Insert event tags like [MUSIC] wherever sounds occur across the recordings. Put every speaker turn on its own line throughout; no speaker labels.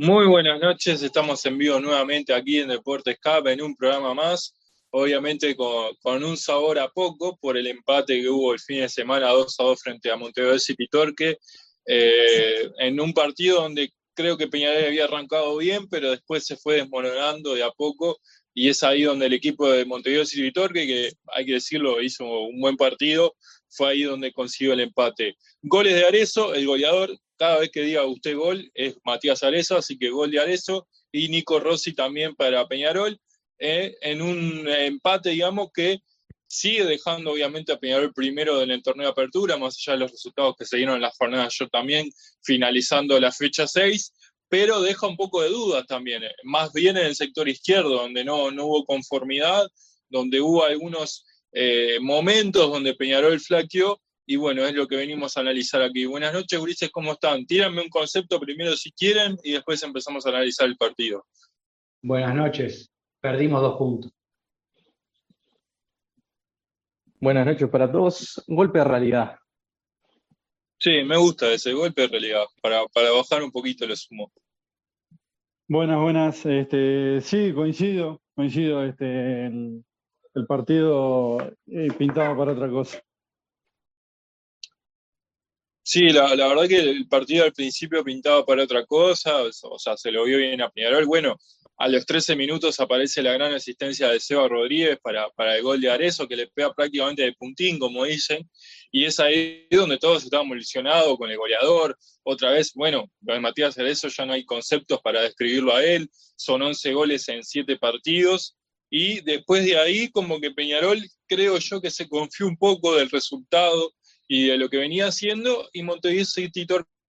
Muy buenas noches, estamos en vivo nuevamente aquí en Deportes Escape en un programa más, obviamente con, un sabor a poco por el empate que hubo el fin de semana 2 a 2 frente a Montevideo City Torque, eh, en un partido donde creo que Peñarol había arrancado bien, pero después se fue desmoronando de a poco y es ahí donde el equipo de Montevideo City Torque, que hay que decirlo, hizo un buen partido, fue ahí donde consiguió el empate. Goles de Arezo, el goleador, cada vez que diga usted gol es Matías Arezo, así que gol de Arezo, y Nico Rossi también para Peñarol, eh, en un empate, digamos, que sigue dejando obviamente a Peñarol primero en el torneo de apertura, más allá de los resultados que se dieron en las jornadas, yo también finalizando la fecha 6, pero deja un poco de dudas también, eh, más bien en el sector izquierdo, donde no, no hubo conformidad, donde hubo algunos eh, momentos donde Peñarol flaqueó, y bueno, es lo que venimos a analizar aquí. Buenas noches, Ulises, ¿cómo están? Tíranme un concepto primero si quieren y después empezamos a analizar el partido.
Buenas noches, perdimos dos puntos.
Buenas noches para todos. Golpe de realidad.
Sí, me gusta ese golpe de realidad, para, bajar un poquito el sumo.
Buenas, buenas. Este, sí, coincido, coincido. Este, el, partido eh, pintaba para otra cosa.
Sí, la, verdad que el partido al principio pintaba para otra cosa, o sea, se lo vio bien a Peñarol. Bueno, a los 13 minutos aparece la gran asistencia de Seba Rodríguez para, para el gol de Arezo, que le pega prácticamente de puntín, como dicen, y es ahí donde todos estábamos ilusionados con el goleador. Otra vez, bueno, de Matías Arezo ya no hay conceptos para describirlo a él, son 11 goles en 7 partidos, y después de ahí, como que Peñarol, creo yo que se confió un poco del resultado y de lo que venía haciendo, y Montevideo City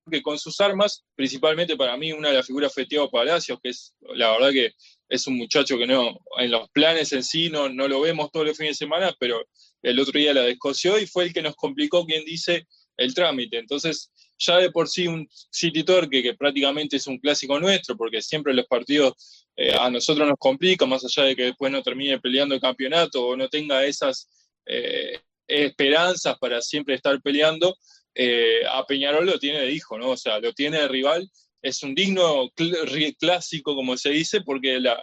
que con sus armas, principalmente para mí una de las figuras fue Tiago Palacios, que es la verdad que es un muchacho que no, en los planes en sí no, no lo vemos todos los fines de semana, pero el otro día la descoció y fue el que nos complicó, quien dice, el trámite. Entonces, ya de por sí un City Torque, que prácticamente es un clásico nuestro, porque siempre los partidos eh, a nosotros nos complica, más allá de que después no termine peleando el campeonato o no tenga esas eh, esperanzas para siempre estar peleando, eh, a Peñarol lo tiene de hijo, ¿no? O sea, lo tiene de rival. Es un digno clásico, como se dice, porque la,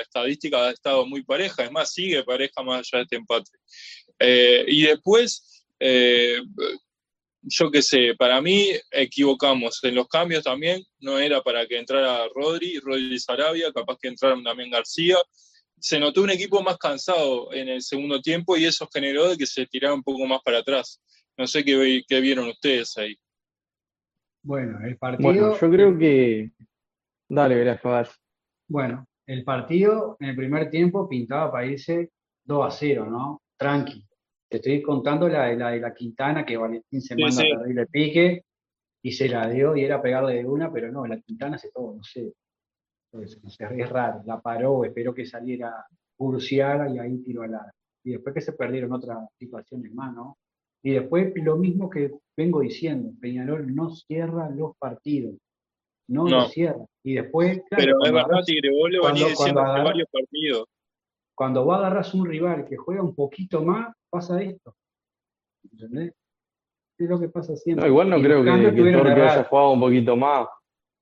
estadística ha estado muy pareja, es más, sigue pareja más allá de este empate. Y después, yo qué sé, para mí equivocamos en los cambios también, no era para que entrara Rodri, Rodri Sarabia, capaz que entraron también García. Se notó un equipo más cansado en el segundo tiempo y eso generó de que se tirara un poco más para atrás. No sé qué, qué vieron ustedes ahí.
Bueno, el partido.
Bueno, yo creo que. Dale, gracias.
Bueno, el partido en el primer tiempo pintaba para irse 2 a 0, ¿no? Tranqui. Te estoy contando la de la, de la Quintana, que Valentín se manda a pedirle pique y se la dio y era pegarle de una, pero no, la Quintana hace todo, no sé. es raro. La paró, esperó que saliera Urciara y ahí tiró al arco. Y después que se perdieron otras situaciones más, ¿no? Y después lo mismo que vengo diciendo, Peñarol no cierra los partidos, no, lo cierra. Y después,
Pero es verdad, Tigre, vos lo venís diciendo varios partidos.
Cuando vos agarras un rival que juega un poquito más, pasa esto. ¿Entendés? Es lo que pasa siempre.
igual no creo que, que Torque haya jugado un poquito más.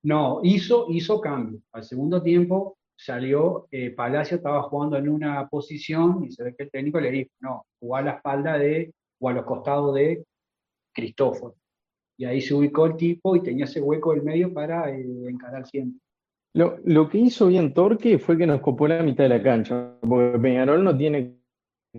No, hizo, hizo cambio. Al segundo tiempo salió, eh, Palacio estaba jugando en una posición y se ve que el técnico le dijo, no, jugá a la espalda de o a los costados de Cristóforo. Y ahí se ubicó el tipo y tenía ese hueco del medio para eh, encarar siempre.
Lo, lo, que hizo bien Torque fue que nos copó la mitad de la cancha, porque Peñarol no tiene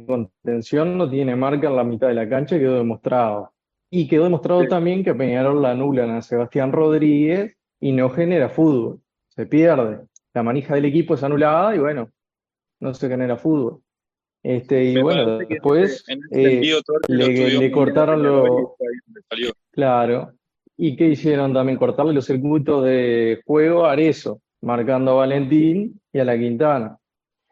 contención, no tiene marca en la mitad de la cancha, quedó demostrado. Y quedó demostrado también que Peñarol la anulan a Sebastián Rodríguez y no genera fútbol, se pierde. La manija del equipo es anulada y bueno, no se genera fútbol. Este, y bueno, después eh, le, cortaron los. Claro. ¿Y qué hicieron también? Cortarle los circuitos de juego a Arezo, marcando a Valentín y a la Quintana.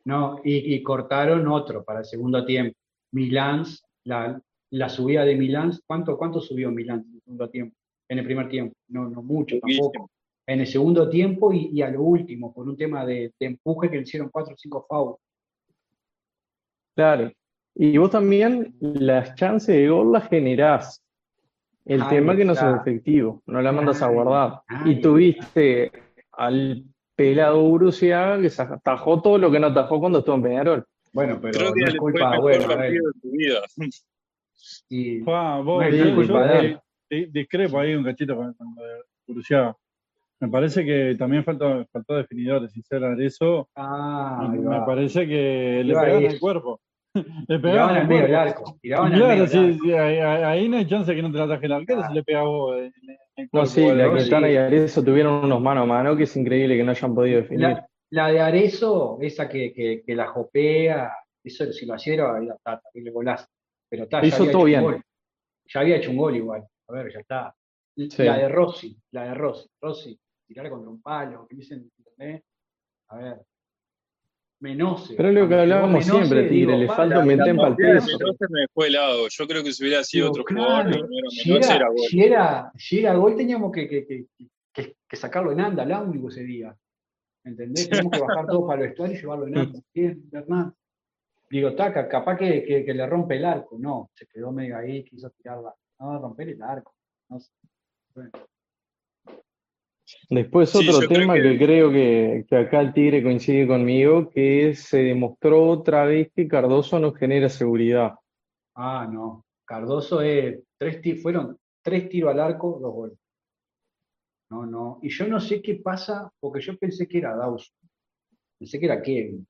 No, y, cortaron otro para el segundo tiempo. Milán, la, la subida de Milán, ¿cuánto, ¿cuánto subió Milán en el segundo tiempo? En el primer tiempo, no, no mucho tampoco. En el segundo tiempo y, a lo último, por un tema de, de empuje que le hicieron cuatro o cinco fouls.
Claro. Y vos también las chances de gol las generás. El tema es que no son efectivos, no la mandas a guardar. y tuviste al pelado Uruciaga que se atajó todo lo que no atajó cuando estuvo en Peñarol.
Bueno, pero
Creo que
no es culpa,
fue el
bueno,
de vida.
y-
Juan, vos,
No es
yo-
culpa
yo,
de él.
eh, discrepo ahí un cachito con, con lo de Uruciaga. Me parece que también faltó, faltó definidores, sinceramente. Eso
ah,
me parece que le
ahí.
al cuerpo. Le
Tiraban
pegaban
al medio del arco. Tiraban al medio
Claro, sí,
arco.
sí, ahí, ahí- no hay chance que no te la ataje el arquero,
Ah.
se le pega a vos en, en el
No, sí, la. Quintana y Arezzo tuvieron unos mano a mano que es increíble que no hayan podido definir.
La, la de Arezo, esa que, que, que la jopea, eso si lo hacía era era tata, y le golazo. Pero está,
Hizo todo bien.
gol. Ya había hecho un gol igual. A ver, ya está.
Sí.
La de Rossi, la de Rossi. Rossi, tirar contra un palo, que dicen, ¿entendés? A ver. Menose.
Pero es lo que hablábamos
Menose,
siempre, Tigre, le falta
la-
un
la
Mentem pa'l
partida
peso.
de
No se me fue helado. Yo creo que si hubiera sido
Digo,
otro jugador, no era
si
Mendoza,
era,
era gol.
si era, si era gol teníamos que, que, que, que- que sacarlo en anda, al único ese día. ¿Entendés? Tenemos que bajar todo para el vestuario y llevarlo en anda. [LAUGHS] Bien, Hernán. Digo, taca, capaz que, que, que le rompe el arco. No, se quedó medio ahí, quiso tirarla. No, romper el arco. No sé. Bueno,
Después
Sí,
otro
creo
tema
que-
que, creo que, que acá el Tigre coincide conmigo, que se demostró otra vez que Cardoso no genera seguridad.
Ah, no. Cardoso es tres ti- fueron tres tiros al arco, dos goles. No, no. Y yo no sé qué pasa, porque yo pensé que era Dawson. Pensé que era Kevin.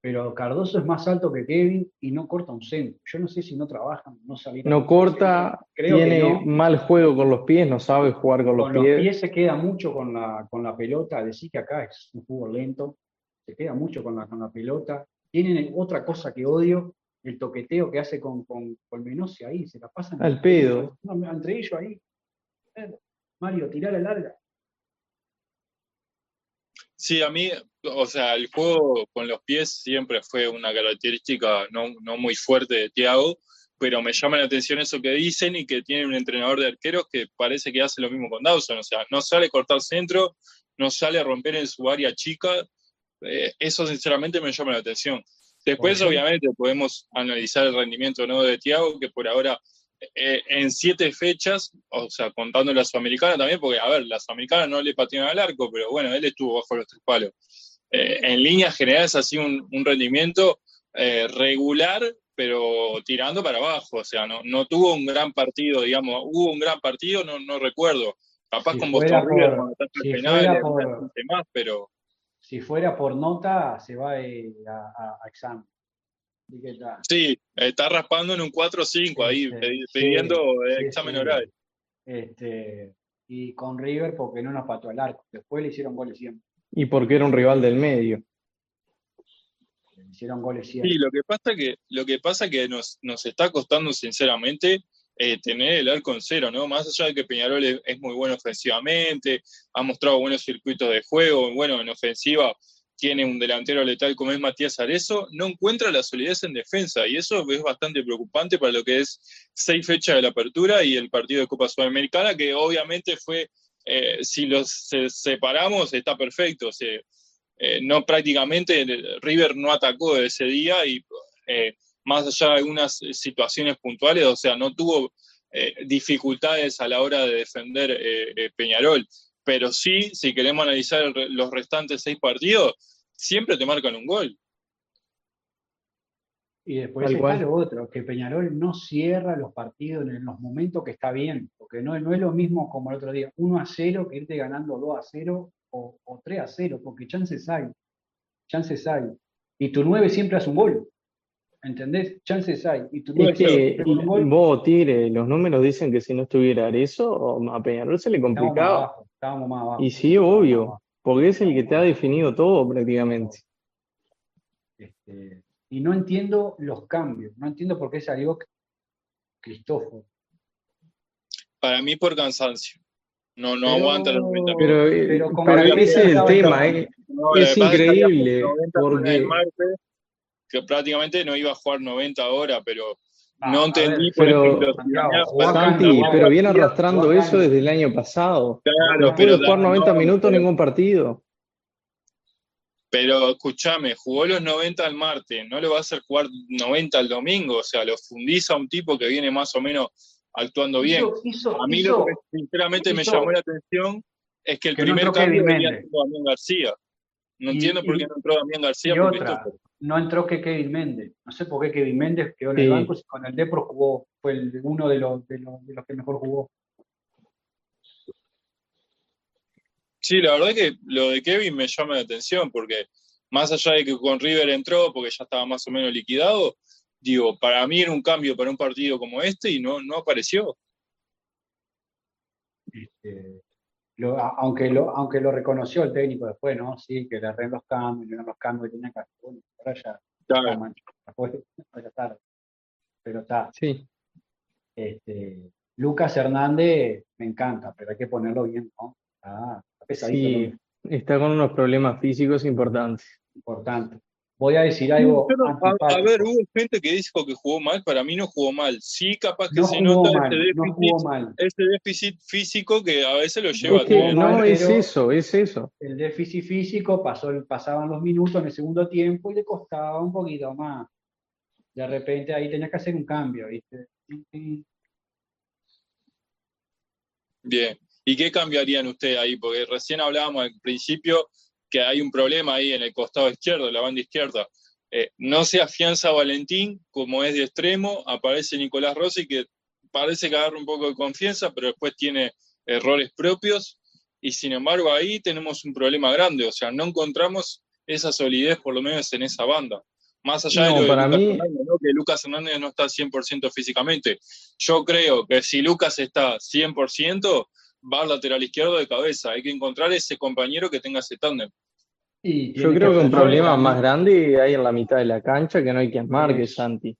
Pero Cardoso es más alto que Kevin y no corta un centro. Yo no sé si no trabajan, no salieron.
No corta,
Creo que
tiene
no.
mal juego con los pies, no sabe jugar con los
Con los
pies.
pies se queda mucho con la, con la pelota. Decir que acá es un fútbol lento. Se queda mucho con la, con la pelota. Tienen otra cosa que odio, el toqueteo que hace con, con, con ahí. Se la pasan
Al pedo.
No, entre ellos ahí. Mario, tirar la larga.
Sí, a mí, o sea, el juego con los pies siempre fue una característica no, no muy fuerte de Thiago, pero me llama la atención eso que dicen y que tiene un entrenador de arqueros que parece que hace lo mismo con Dawson, o sea, no sale a cortar centro, no sale a romper en su área chica, eh, eso sinceramente me llama la atención. Después, obviamente, podemos analizar el rendimiento ¿no? de Thiago, que por ahora eh, en siete fechas, o sea, contando la Sudamericana también, porque, a ver, la Sudamericana no le patearon al arco, pero bueno, él estuvo bajo los tres palos. Eh, en líneas generales ha sido un, un rendimiento eh, regular, pero tirando para abajo, o sea, no, no tuvo un gran partido, digamos, hubo un gran partido, no, no recuerdo. Capaz
Si
con Boston River,
si
penales,
por-
bastante más, pero
Si fuera por nota, se va eh, a, a- a examen.
Sí, está raspando en un 4 o 5 ahí,
sí,
pidiendo eh,
sí,
examen
sí.
oral.
Este, y con River porque no nos pató el arco. Después le hicieron goles siempre.
Y porque era un rival del medio.
Le hicieron goles siempre.
Sí, lo que pasa que, lo que pasa que nos, nos está costando sinceramente eh, tener el arco en cero, ¿no? Más allá de que Peñarol es, es muy bueno ofensivamente, ha mostrado buenos circuitos de juego, bueno, en ofensiva tiene un delantero letal como es Matías Arezo, no encuentra la solidez en defensa y eso es bastante preocupante para lo que es seis fechas de la apertura y el partido de Copa Sudamericana, que obviamente fue, eh, si los se- separamos, está perfecto. se- eh, no prácticamente River no atacó ese día y eh, más allá de algunas situaciones puntuales, o sea, no tuvo dificultades a la hora de defender Peñarol. Pero sí, si queremos analizar el los restantes seis partidos, siempre te marcan un gol.
Y después
Tal
está
cual.
lo otro, que Peñarol no cierra los partidos en los momentos que está bien, porque no, no es lo mismo como el otro día, 1 a 0 que irte ganando 2 a 0 o, o 3 a 0, porque chances hay, chances hay. Y tu 9 siempre hace un gol, ¿entendés? Chances hay. Y tu 9
Es que
siempre hace un gol,
vos, Tigre, los números dicen que si no estuviera eso, a Peñarol se le complicaba.
Estábamos más abajo.
Y sí, obvio, porque es el que te ha definido todo prácticamente.
Este, y no entiendo los cambios, no entiendo por qué salió Cristóforo.
Para mí por cansancio. No, no
Pero-
aguanta los 90 minutos.
Pero, eh,
Pero como
para mí ese es el tema, eh.
No,
es
que que
increíble,
90
porque-
el martes, que prácticamente no iba a jugar 90 horas, pero
Ah,
no entendí,
ver,
por
pero-
ejemplo,
en
Santi, pero viene arrastrando eso desde el año pasado.
Claro,
No
pero
pudo jugar 90
no,
minutos
pero-
ningún partido.
Pero escúchame, jugó los 90 el martes, no le va a hacer jugar 90 el domingo, o sea, lo fundiza a un tipo que viene más o menos actuando bien.
Hizo- hizo-
A mí
hizo-
lo que sinceramente me llamó la atención Es que el primer cambio venía Damián García. No entiendo por qué no entró Damián García.
Y otra, no entró que Kevin Méndez. No sé por qué Kevin Méndez quedó en el banco si con el Depro jugó, fue el, uno de los, de, los, de los que mejor jugó.
Sí, la verdad que lo de Kevin me llama la atención porque más allá de que con River entró porque ya estaba más o menos liquidado, digo, para mí era un cambio para un partido como este y no, no apareció.
Este, aunque, lo, aunque lo reconoció el técnico después, ¿no? Sí, que le arregló los cambios, los cambios que tenía que hacer. Bueno, ahora ya, claro. ya tarde. [LAUGHS] Pero está.
Sí.
Este, Lucas Hernández me encanta, pero hay que ponerlo bien, ¿no?
Está, pesadito. Sí, está con unos problemas físicos importantes.
Importante. Voy a decir algo.
a, ver, hubo gente que dijo que jugó mal, para mí no jugó mal. Sí, capaz que se nota este, déficit, físico que a veces lo lleva
a No, es eso, es eso.
El déficit físico pasó, pasaban los minutos en el segundo tiempo y le costaba un poquito más. De repente ahí tenías que hacer un cambio, ¿viste?
Bien. ¿Y qué cambiarían ustedes ahí? Porque recién hablábamos al principio que hay un problema ahí en el costado izquierdo, la banda izquierda. Eh, no se afianza Valentín, como es de extremo, aparece Nicolás Rossi, que parece que agarra un poco de confianza, pero después tiene errores propios, y sin embargo ahí tenemos un problema grande, o sea, no encontramos esa solidez por lo menos en esa banda. Más allá de lo
para
Lucas
mí...
Hernández, que Lucas Hernández no está 100% físicamente. Yo creo que si Lucas está 100%, va al lateral izquierdo de cabeza. Hay que encontrar ese compañero que tenga ese tándem.
Yo creo que, un problema más grande hay en la mitad de la cancha que no hay quien marque, Santi.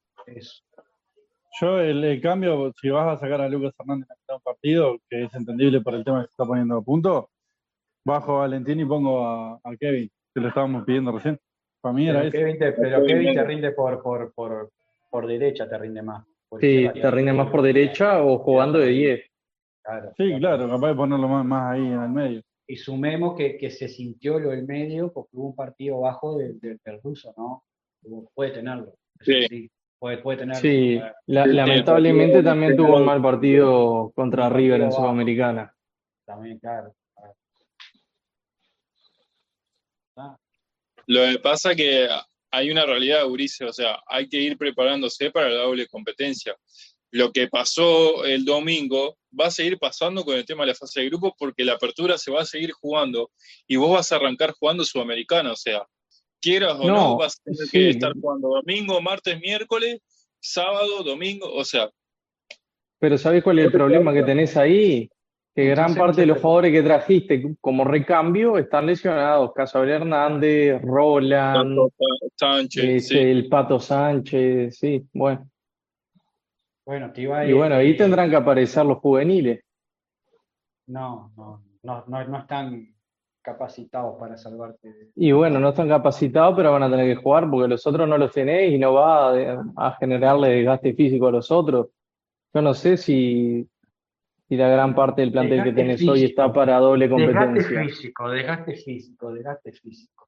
Yo el, cambio, si vas a sacar a Lucas Hernández en un partido, que es entendible por el tema que se está poniendo a punto, bajo a Valentín y pongo a, Kevin, que lo estábamos pidiendo recién. Para mí era
Kevin eso. pero Kevin te rinde por, por, por, por derecha, te rinde más.
Sí, te rinde más por derecha o jugando de 10
sí, claro, capaz de ponerlo más, ahí en el medio.
Y sumemos que, que, se sintió lo del medio porque hubo un partido bajo del, del, ruso, ¿no? Puede tenerlo.
Sí.
puede, puede, tenerlo.
Sí, lamentablemente también tuvo un mal partido contra River en Sudamericana.
También, claro.
Lo que pasa es que hay una realidad, Urice, o sea, hay que ir preparándose para la doble competencia lo que pasó el domingo va a seguir pasando con el tema de la fase de grupos porque la apertura se va a seguir jugando y vos vas a arrancar jugando Sudamericana, o sea, quieras o no, vas a tener que estar jugando domingo, martes, miércoles, sábado, domingo, o sea.
Pero ¿sabés cuál es el problema que tenés ahí? Que gran parte de los jugadores que trajiste como recambio están lesionados. Casabel Hernández, Roland,
Sánchez,
el Pato Sánchez, sí, bueno.
Bueno, te iba a
Y bueno, ahí tendrán que aparecer los juveniles.
No, no, no, no, están capacitados para salvarte.
Y bueno, no están capacitados, pero van a tener que jugar porque los otros no los tenéis y no va a, generarle desgaste físico a los otros. Yo no sé si, si la gran parte del plantel que tenés hoy está para doble competencia.
Desgaste físico, desgaste físico, desgaste físico.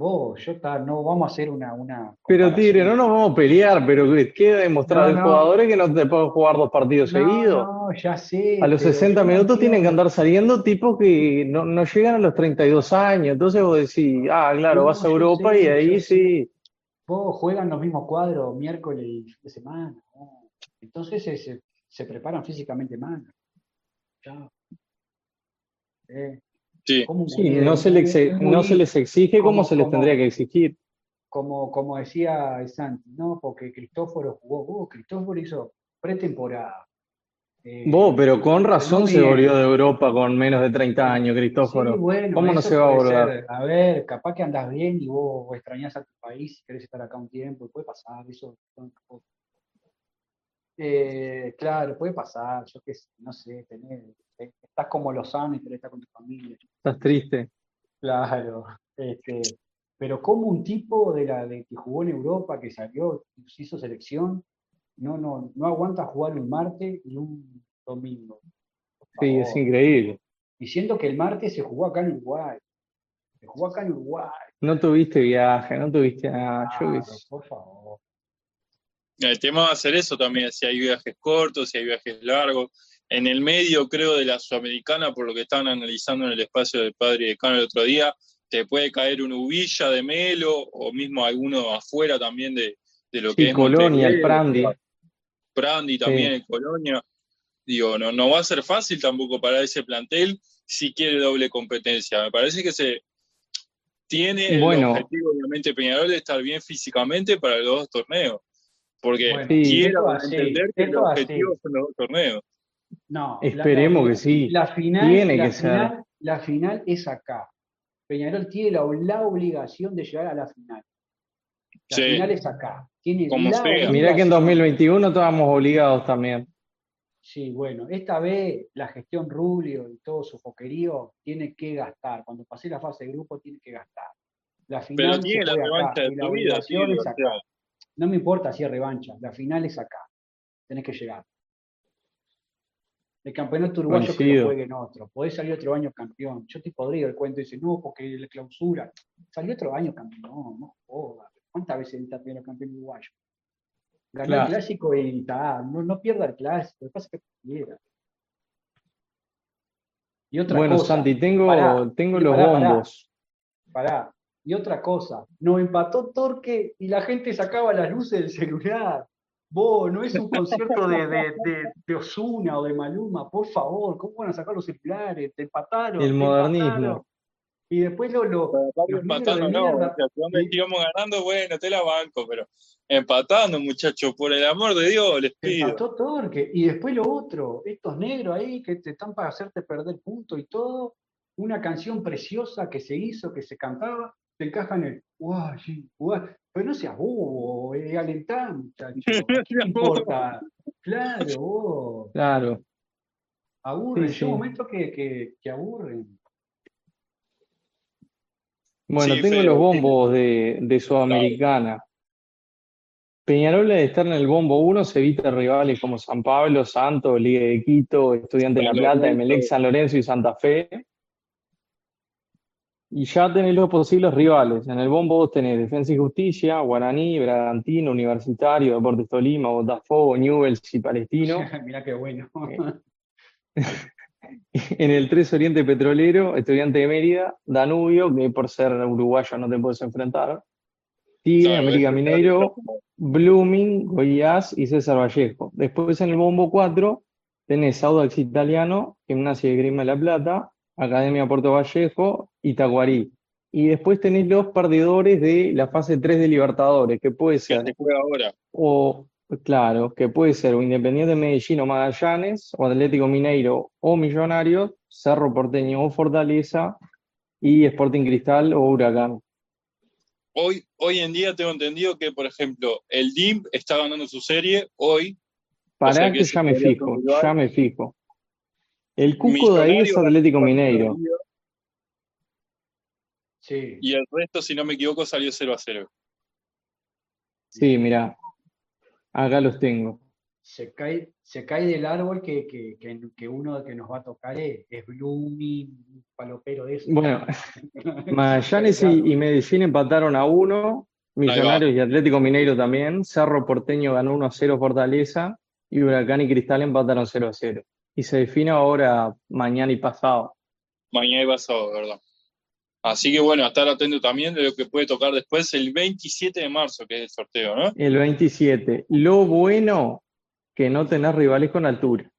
Vos, yo no vamos a hacer una. una
pero Tigre, no nos vamos a pelear, pero queda demostrado no, jugadores que no te pueden jugar dos partidos seguidos.
No, ya sé.
A los 60 minutos tienen que andar saliendo tipos que no, llegan a los 32 años. Entonces vos decís, ah, claro, vas a Europa y ahí sí.
Vos juegan los mismos cuadros miércoles y fin de semana. Entonces se, se, preparan físicamente mal. Chao.
Eh. Sí, no, se les, no se les exige como, se les tendría que exigir.
Como, como decía Santi, ¿no? Porque Cristóforo jugó, vos, Cristóforo hizo pretemporada.
Eh, vos, pero con razón se volvió de Europa con menos de 30 años, Cristóforo. ¿Cómo no se va a volver?
A ver, capaz que andas bien y vos, vos extrañas a tu país y querés estar acá un tiempo, puede pasar, eso. Eh, claro, puede pasar, yo qué sé, no sé, tener, estás como Lozano y querés estar con tu familia.
Estás triste.
Claro, este, pero como un tipo de la de que jugó en Europa, que salió, hizo selección, no, no, no aguanta jugar un martes y un domingo.
Sí, es increíble.
Diciendo que el martes se jugó acá en Uruguay. Se jugó acá en Uruguay.
No tuviste viaje, no tuviste nada.
por favor.
El tema va a ser eso también, si hay viajes cortos, si hay viajes largos. En el medio, creo, de la Sudamericana, por lo que estaban analizando en el espacio del padre de Cano el otro día, te puede caer un Ubilla de Melo o mismo alguno afuera también de, lo que es
Colonia, el Prandi.
Prandi también en Colonia. Digo, no, no va a ser fácil tampoco para ese plantel si quiere doble competencia. Me parece que se tiene el objetivo, obviamente, Peñarol de estar bien físicamente para los dos torneos. Porque quiero entender que los objetivos son los dos torneos.
No, esperemos que sí.
La final, tiene que ser. La final es acá. Peñarol tiene la, obligación de llegar a la final. La final es acá. Tiene
Como Mirá que en 2021 estábamos obligados también.
Sí, bueno, esta vez la gestión Rubio y todo su foquerío tiene que gastar. Cuando pase la fase de grupo, tiene que gastar.
La final Pero tiene la revancha de tu vida,
No me importa si es revancha, la final es acá. Tenés que llegar. El campeonato uruguayo que lo juegue en otro. Podés salir otro año campeón. Yo te podría el cuento dice, no, porque la clausura. Salió otro año campeón, no joda. ¿Cuántas veces está el campeón uruguayo? Ganó el clásico y está, no, no pierda el clásico, lo que pasa es que quiera.
Y otra bueno, Santi, tengo, tengo los bombos.
Pará, Y otra cosa, nos empató Torque y la gente sacaba las luces del celular. Vos, no es un concierto de, de, de, Osuna o de Maluma, por favor, ¿cómo van a sacar los celulares? Te empataron.
El modernismo.
Y después lo. lo
empatando, no, íbamos ganando, bueno, te la banco, pero empatando, muchachos, por el amor de Dios, les pido.
Empató Torque. Y después lo otro, estos negros ahí que te están para hacerte perder punto y todo. Una canción preciosa que se hizo, que se cantaba, te encajan el. Guay, guay. Pero no seas bobo, eh, alentá, [LAUGHS] muchacho. no importa. Claro, vos.
Claro.
Aburren, sí, un momento que, que, que aburren.
Bueno, tengo los bombos de, de Sudamericana. Peñarol de estar en el bombo 1 se evita rivales como San Pablo, Santos, Liga de Quito, Estudiante de La Plata, Emelec, San Lorenzo y Santa Fe. Y ya tenés los posibles rivales. En el bombo vos tenés Defensa y Justicia, Guaraní, Bragantino, Universitario, Deportes Tolima, Botafogo, Newells y Palestino. [LAUGHS]
Mirá qué bueno. [LAUGHS]
en el 3 Oriente Petrolero, Estudiante de Mérida, Danubio, que por ser uruguayo no te puedes enfrentar, Tigre, América Mineiro, Blooming, Goiás y César Vallejo. Después en el Bombo 4 tenés Audax Italiano, Gimnasia de Grima de la Plata, Academia Puerto Vallejo y Taguarí. Y después tenés los perdedores de la fase 3 de Libertadores, que puede ser.
ahora.
O Claro, que puede ser o Independiente Medellín o Magallanes, o Atlético Mineiro o Millonarios, Cerro Porteño o Fortaleza, y Sporting Cristal o Huracán.
Hoy, hoy en día tengo entendido que, por ejemplo, el DIM está ganando su serie hoy.
Para que, ya me fijo, ya me fijo. El cuco de ahí es Atlético Mineiro.
Sí. Y el resto, si no me equivoco, salió 0 a 0.
Sí, mira, Acá los tengo.
Se cae, se cae del árbol que, que, que, uno que nos va a tocar es, es Blooming, palopero de eso.
Bueno, [LAUGHS] Magallanes y, Medellín empataron a uno, Millonarios y Atlético Mineiro también, Cerro Porteño ganó 1 a 0 Fortaleza y Huracán y Cristal empataron 0 a 0. Y se define ahora mañana y pasado.
Mañana y pasado, ¿verdad? Así que bueno, estar atento también de lo que puede tocar después el 27 de marzo, que es el sorteo, ¿no?
El 27. Lo bueno que no tenés rivales con altura.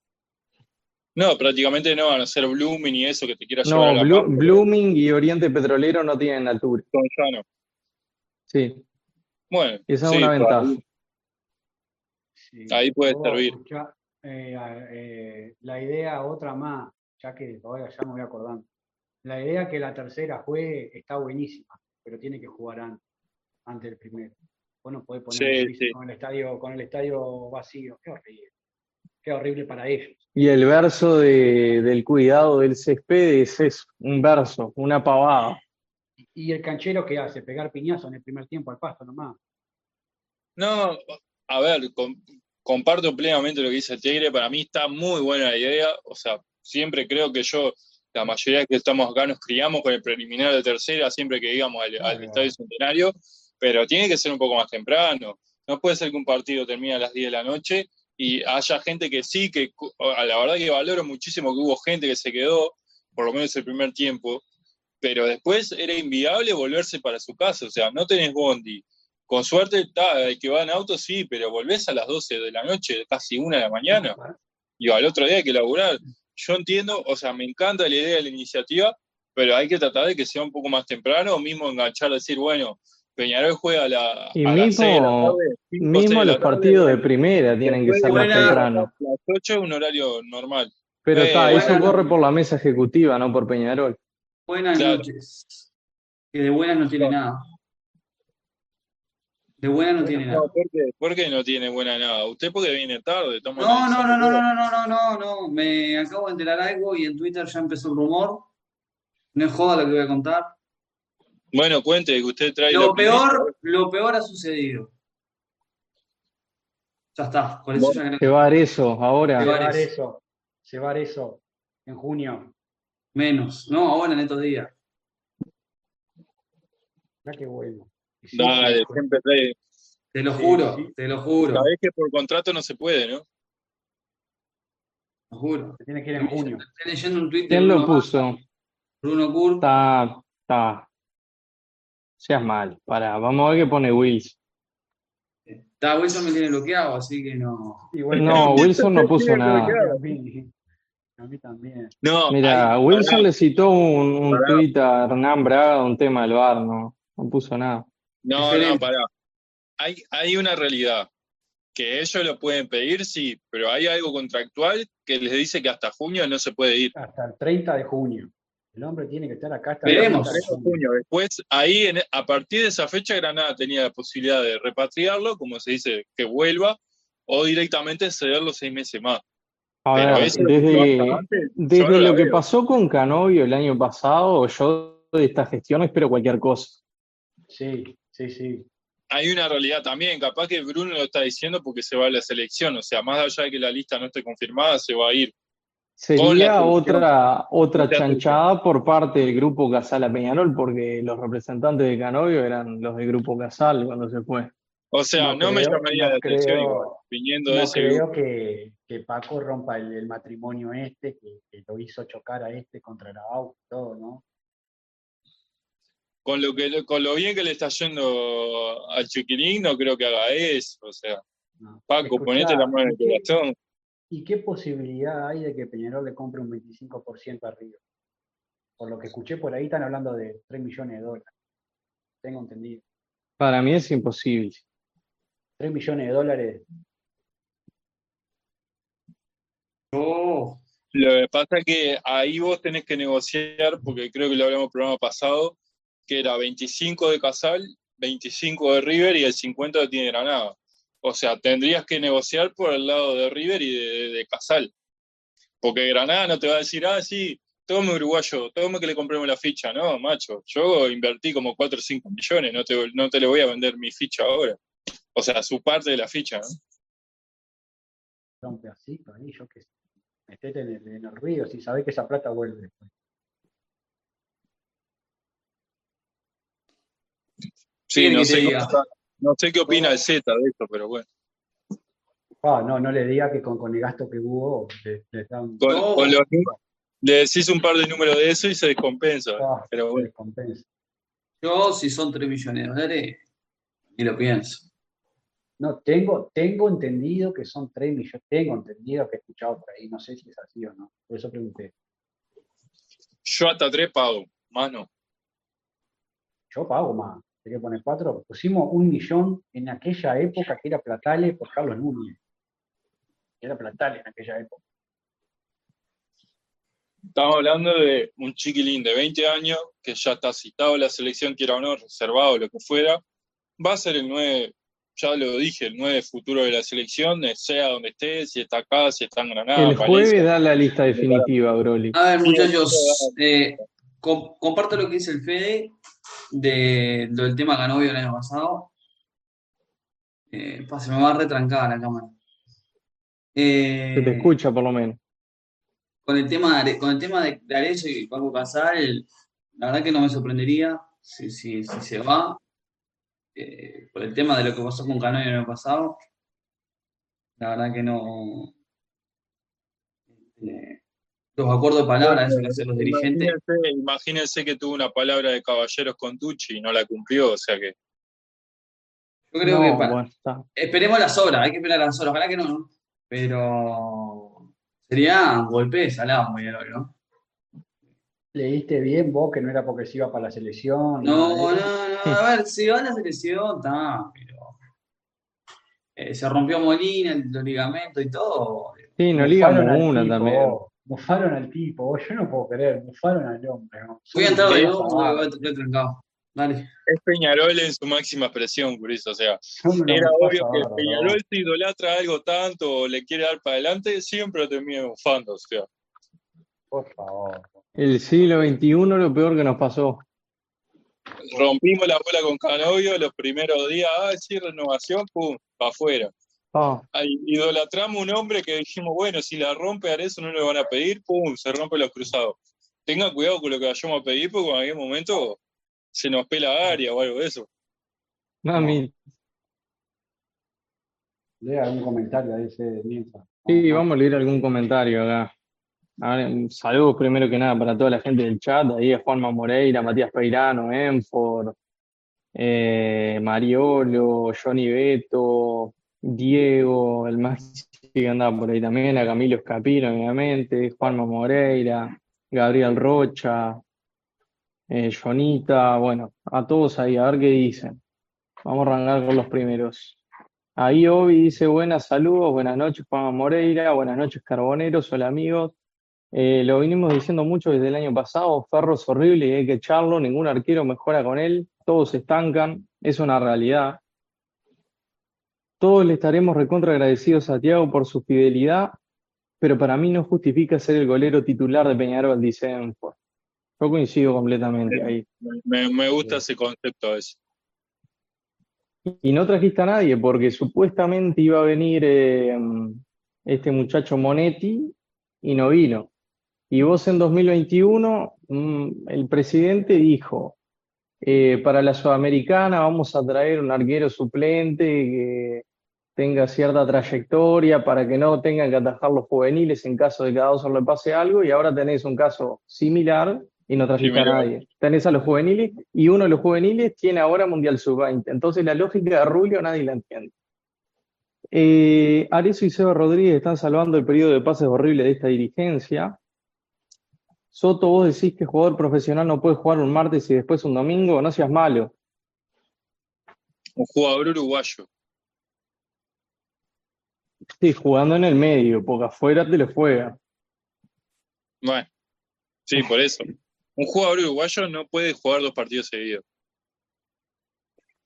No, prácticamente no van a ser Blooming y eso que te quieras llevar
a la Blooming y Oriente Petrolero no tienen altura.
Con llano.
Sí.
Bueno.
Esa es una ventaja.
Ahí puede servir.
Eh, eh, la idea, otra más, ya que ahora ya me voy acordando la idea que la tercera juegue está buenísima, pero tiene que jugar antes, antes del primero. Vos poner Con, el estadio, con el estadio vacío. Qué horrible. Qué horrible para ellos.
Y el verso del cuidado del césped es un verso, una pavada.
¿Y el canchero qué hace? ¿Pegar piñazo en el primer tiempo al pasto nomás?
No, a ver, comparto plenamente lo que dice el Tigre. Para mí está muy buena la idea. O sea, siempre creo que yo la mayoría que estamos acá nos criamos con el preliminar de tercera siempre que íbamos al, Estadio Centenario, pero tiene que ser un poco más temprano. No puede ser que un partido termine a las 10 de la noche y haya gente que sí, que a la verdad que valoro muchísimo que hubo gente que se quedó, por lo menos el primer tiempo, pero después era inviable volverse para su casa, o sea, no tenés bondi. Con suerte, está, el que va en auto sí, pero volvés a las 12 de la noche, casi una de la mañana, y al otro día hay que laburar. Yo entiendo, o sea, me encanta la idea de la iniciativa, pero hay que tratar de que sea un poco más temprano, o mismo enganchar, decir, bueno, Peñarol juega a la.
Y mismo, mismo los partidos de primera tienen que ser más temprano.
Las 8 es un horario normal.
Pero está, eso corre por la mesa ejecutiva, no por Peñarol.
Buenas noches. Que de buenas no tiene nada. De buena no tiene nada.
¿por qué? no tiene buena nada? ¿Usted porque viene tarde?
no, no, no, no, no, no, no, no, no. Me acabo de enterar algo y en Twitter ya empezó el rumor. No es joda lo que voy a contar.
Bueno, cuente que usted trae.
Lo peor, lo peor ha sucedido. Ya está. Con eso
ya Llevar eso ahora.
Llevar eso. Llevar eso en junio.
Menos. No, ahora en estos días.
Ya que bueno.
Dale, siempre trae.
Te lo juro, te lo juro.
Sabés que por contrato no se puede, ¿no?
Lo juro.
Se tiene que ir en junio.
Estoy leyendo un tweet
¿Quién lo puso?
Bruno Kurt.
Está, está. Seas mal. Para, vamos a ver qué pone Wills.
Está, Wilson me tiene bloqueado, así que no.
no, Wilson no puso nada.
A mí también.
No,
Mira, Wilson le citó un, un tweet a Hernán Braga, un tema del bar, no, no puso nada.
No, no, pará. Hay, hay una realidad. Que ellos lo pueden pedir, sí, pero hay algo contractual que les dice que hasta junio no se puede ir.
Hasta el 30 de junio. El hombre tiene que estar acá hasta
Veremos.
el 30 de junio.
Después, ahí, en- a partir de esa fecha, Granada tenía la posibilidad de repatriarlo, como se dice, que vuelva, o directamente ceder los seis meses más.
A
Pero
ver,
eso lo que
desde,
antes, no
lo que
veo.
pasó con Canovio el año pasado, yo de esta gestión espero cualquier cosa.
Sí, sí, sí.
Hay una realidad también, capaz que Bruno lo está diciendo porque se va a la selección, o sea, más allá de que la lista no esté confirmada, se va a ir.
Sería otra, otra chanchada por parte del grupo Casal a Peñarol, porque los representantes de Canovio eran los del grupo Casal cuando se fue.
O sea, no,
No
me llamaría
no
la atención
creo-
de ese grupo.
creo que, que Paco rompa el, el matrimonio este, que, que lo hizo chocar a este contra la AU y todo, ¿no?
Con lo, que, con lo bien que le está yendo al Chiquilín, no creo que haga eso. O sea,
No.
Paco,
Escuchá,
ponete la mano en el
¿y qué-
corazón.
¿Y qué posibilidad hay de que Peñarol le compre un 25% arriba? Por lo que escuché por ahí están hablando de 3 millones de dólares. Tengo entendido.
Para mí es imposible.
3 millones de dólares.
Oh,
Lo que pasa es que ahí vos tenés que negociar, porque creo que lo hablamos en el programa pasado, que era 25 de Casal, 25 de River y el 50 de tiene Granada. O sea, tendrías que negociar por el lado de River y de, Casal. Porque Granada no te va a decir, ah, sí, tome uruguayo, tome que le compremos la ficha. No, macho, yo invertí como 4 o 5 millones, no te, no te le voy a vender mi ficha ahora. O sea, su parte de la ficha. ¿no?
un pedacito que. Metete en el, en el ruido, si sabés que esa plata vuelve después.
Sí, no sé, cómo está- no sé qué opina el Z de esto, pero bueno.
Ah, no, no le diga que con, con el gasto que hubo le, le dan
Con, los le decís un par de números de eso y se descompensa.
ah,
Pero
se
bueno,
descompensa.
yo, si son 3 millones de dólares, ni lo pienso.
No, tengo, tengo entendido que son 3 millones, tengo entendido que he escuchado por ahí, no sé si es así o no, por eso pregunté.
yo hasta tres pago, más no.
Yo pago más, hay que poner 4, pusimos un millón en aquella época que era Platale por Carlos Núñez. Era Platale en aquella época.
Estamos hablando de un chiquilín de 20 años que ya está citado a la selección, quiera o no, reservado, lo que fuera. Va a ser el 9, ya lo dije, el 9 futuro de la selección, eh, sea donde esté, si está acá, si está en Granada.
El
Valencia.
jueves da la lista definitiva, Broly.
A ver, muchachos, eh, com- comparto lo que dice el Fede de, del tema Canovio el año pasado. Eh, pa, se me va a retrancar la cámara. Eh,
Se te escucha por lo menos.
con el tema de, con el tema de, de Arezzo y Paco Casal, la verdad que no me sorprendería si, si, si se va. Eh, por el tema de lo que pasó con Canovio el año pasado. La verdad que no. Eh, los acuerdos de palabras, eso que hacen los dirigentes.
Imagínense, imagínense que tuvo una palabra de caballeros con Tucci y no la cumplió, o sea que.
Yo creo
No,
que
bueno,
esperemos las horas, hay que esperar las horas, ojalá que no, ¿no? Pero sería un golpe de salado, Peñarol, ¿no?
¿Leíste bien vos que no era porque se iba para la selección?
No, no, no, a ver, si va a la selección, está, pero eh, se rompió Molina, el- los ligamentos y todo.
Sí, no
al
una
tipo,
también.
Vos. Bufaron al tipo, vos. yo no puedo creer, bufaron al hombre. ¿no?
Voy a entrar de nuevo voy a tener trancado. Dale.
Es Peñarol en su máxima expresión, Cris. O sea, era obvio que Peñarol si idolatra algo tanto o le quiere dar para adelante, siempre lo termina bufando. O sea,
Por favor.
El siglo XXI lo peor que nos pasó.
rompimos la bola con Canovio los primeros días, ah, sí, renovación, pum, para afuera.
Ah,
Ahí, idolatramos un hombre que dijimos, bueno, si la rompe Arezo no le van a pedir, pum, se rompe los cruzados. Tenga cuidado con lo que vayamos a pedir, porque en algún momento se nos pela área o algo de eso.
mami.
Lea algún comentario ahí, ese Nielsen.
Sí, vamos a leer algún comentario acá. A ver, saludos primero que nada para toda la gente del chat. Ahí es Juanma Moreira, Matías Peirano, Enfor, eh, Mariolo, Johnny Beto, Diego, el Maxi que andaba por ahí también, a Camilo Escapino, obviamente, Juanma Moreira, Gabriel Rocha, eh, Jonita, bueno, a todos ahí, a ver qué dicen. Vamos a arrancar con los primeros. Ahí Obi dice buenas saludos, buenas noches Juan Moreira, buenas noches Carboneros, hola amigos. Eh, lo vinimos diciendo mucho desde el año pasado, Ferro es horrible y hay que echarlo, ningún arquero mejora con él, todos se estancan, es una realidad. Todos le estaremos recontra agradecidos a Thiago por su fidelidad, pero para mí no justifica ser el golero titular de Peñarol, dice Enfor. Yo coincido completamente ahí.
Me, me gusta ese concepto ese.
Y no trajiste a nadie porque supuestamente iba a venir eh, este muchacho Monetti y no vino. Y vos en 2021, mm, el presidente dijo, eh, para la Sudamericana vamos a traer un arquero suplente que tenga cierta trayectoria para que no tengan que atajar los juveniles en caso de que a Dawson le pase algo. Y ahora tenés un caso similar y no trajiste a
Similar.
nadie. Tenés a los juveniles y uno de los juveniles tiene ahora Mundial Sub-20. Entonces la lógica de Rulio nadie la entiende. Eh, Arezzo y Seba Rodríguez están salvando el periodo de pases horrible de esta dirigencia. Soto, vos decís que jugador profesional no puede jugar un martes y después un domingo, no seas malo.
Un jugador uruguayo.
Sí, jugando en el medio, porque afuera te lo juega.
Bueno, sí, por eso. Un jugador uruguayo no puede jugar dos partidos seguidos.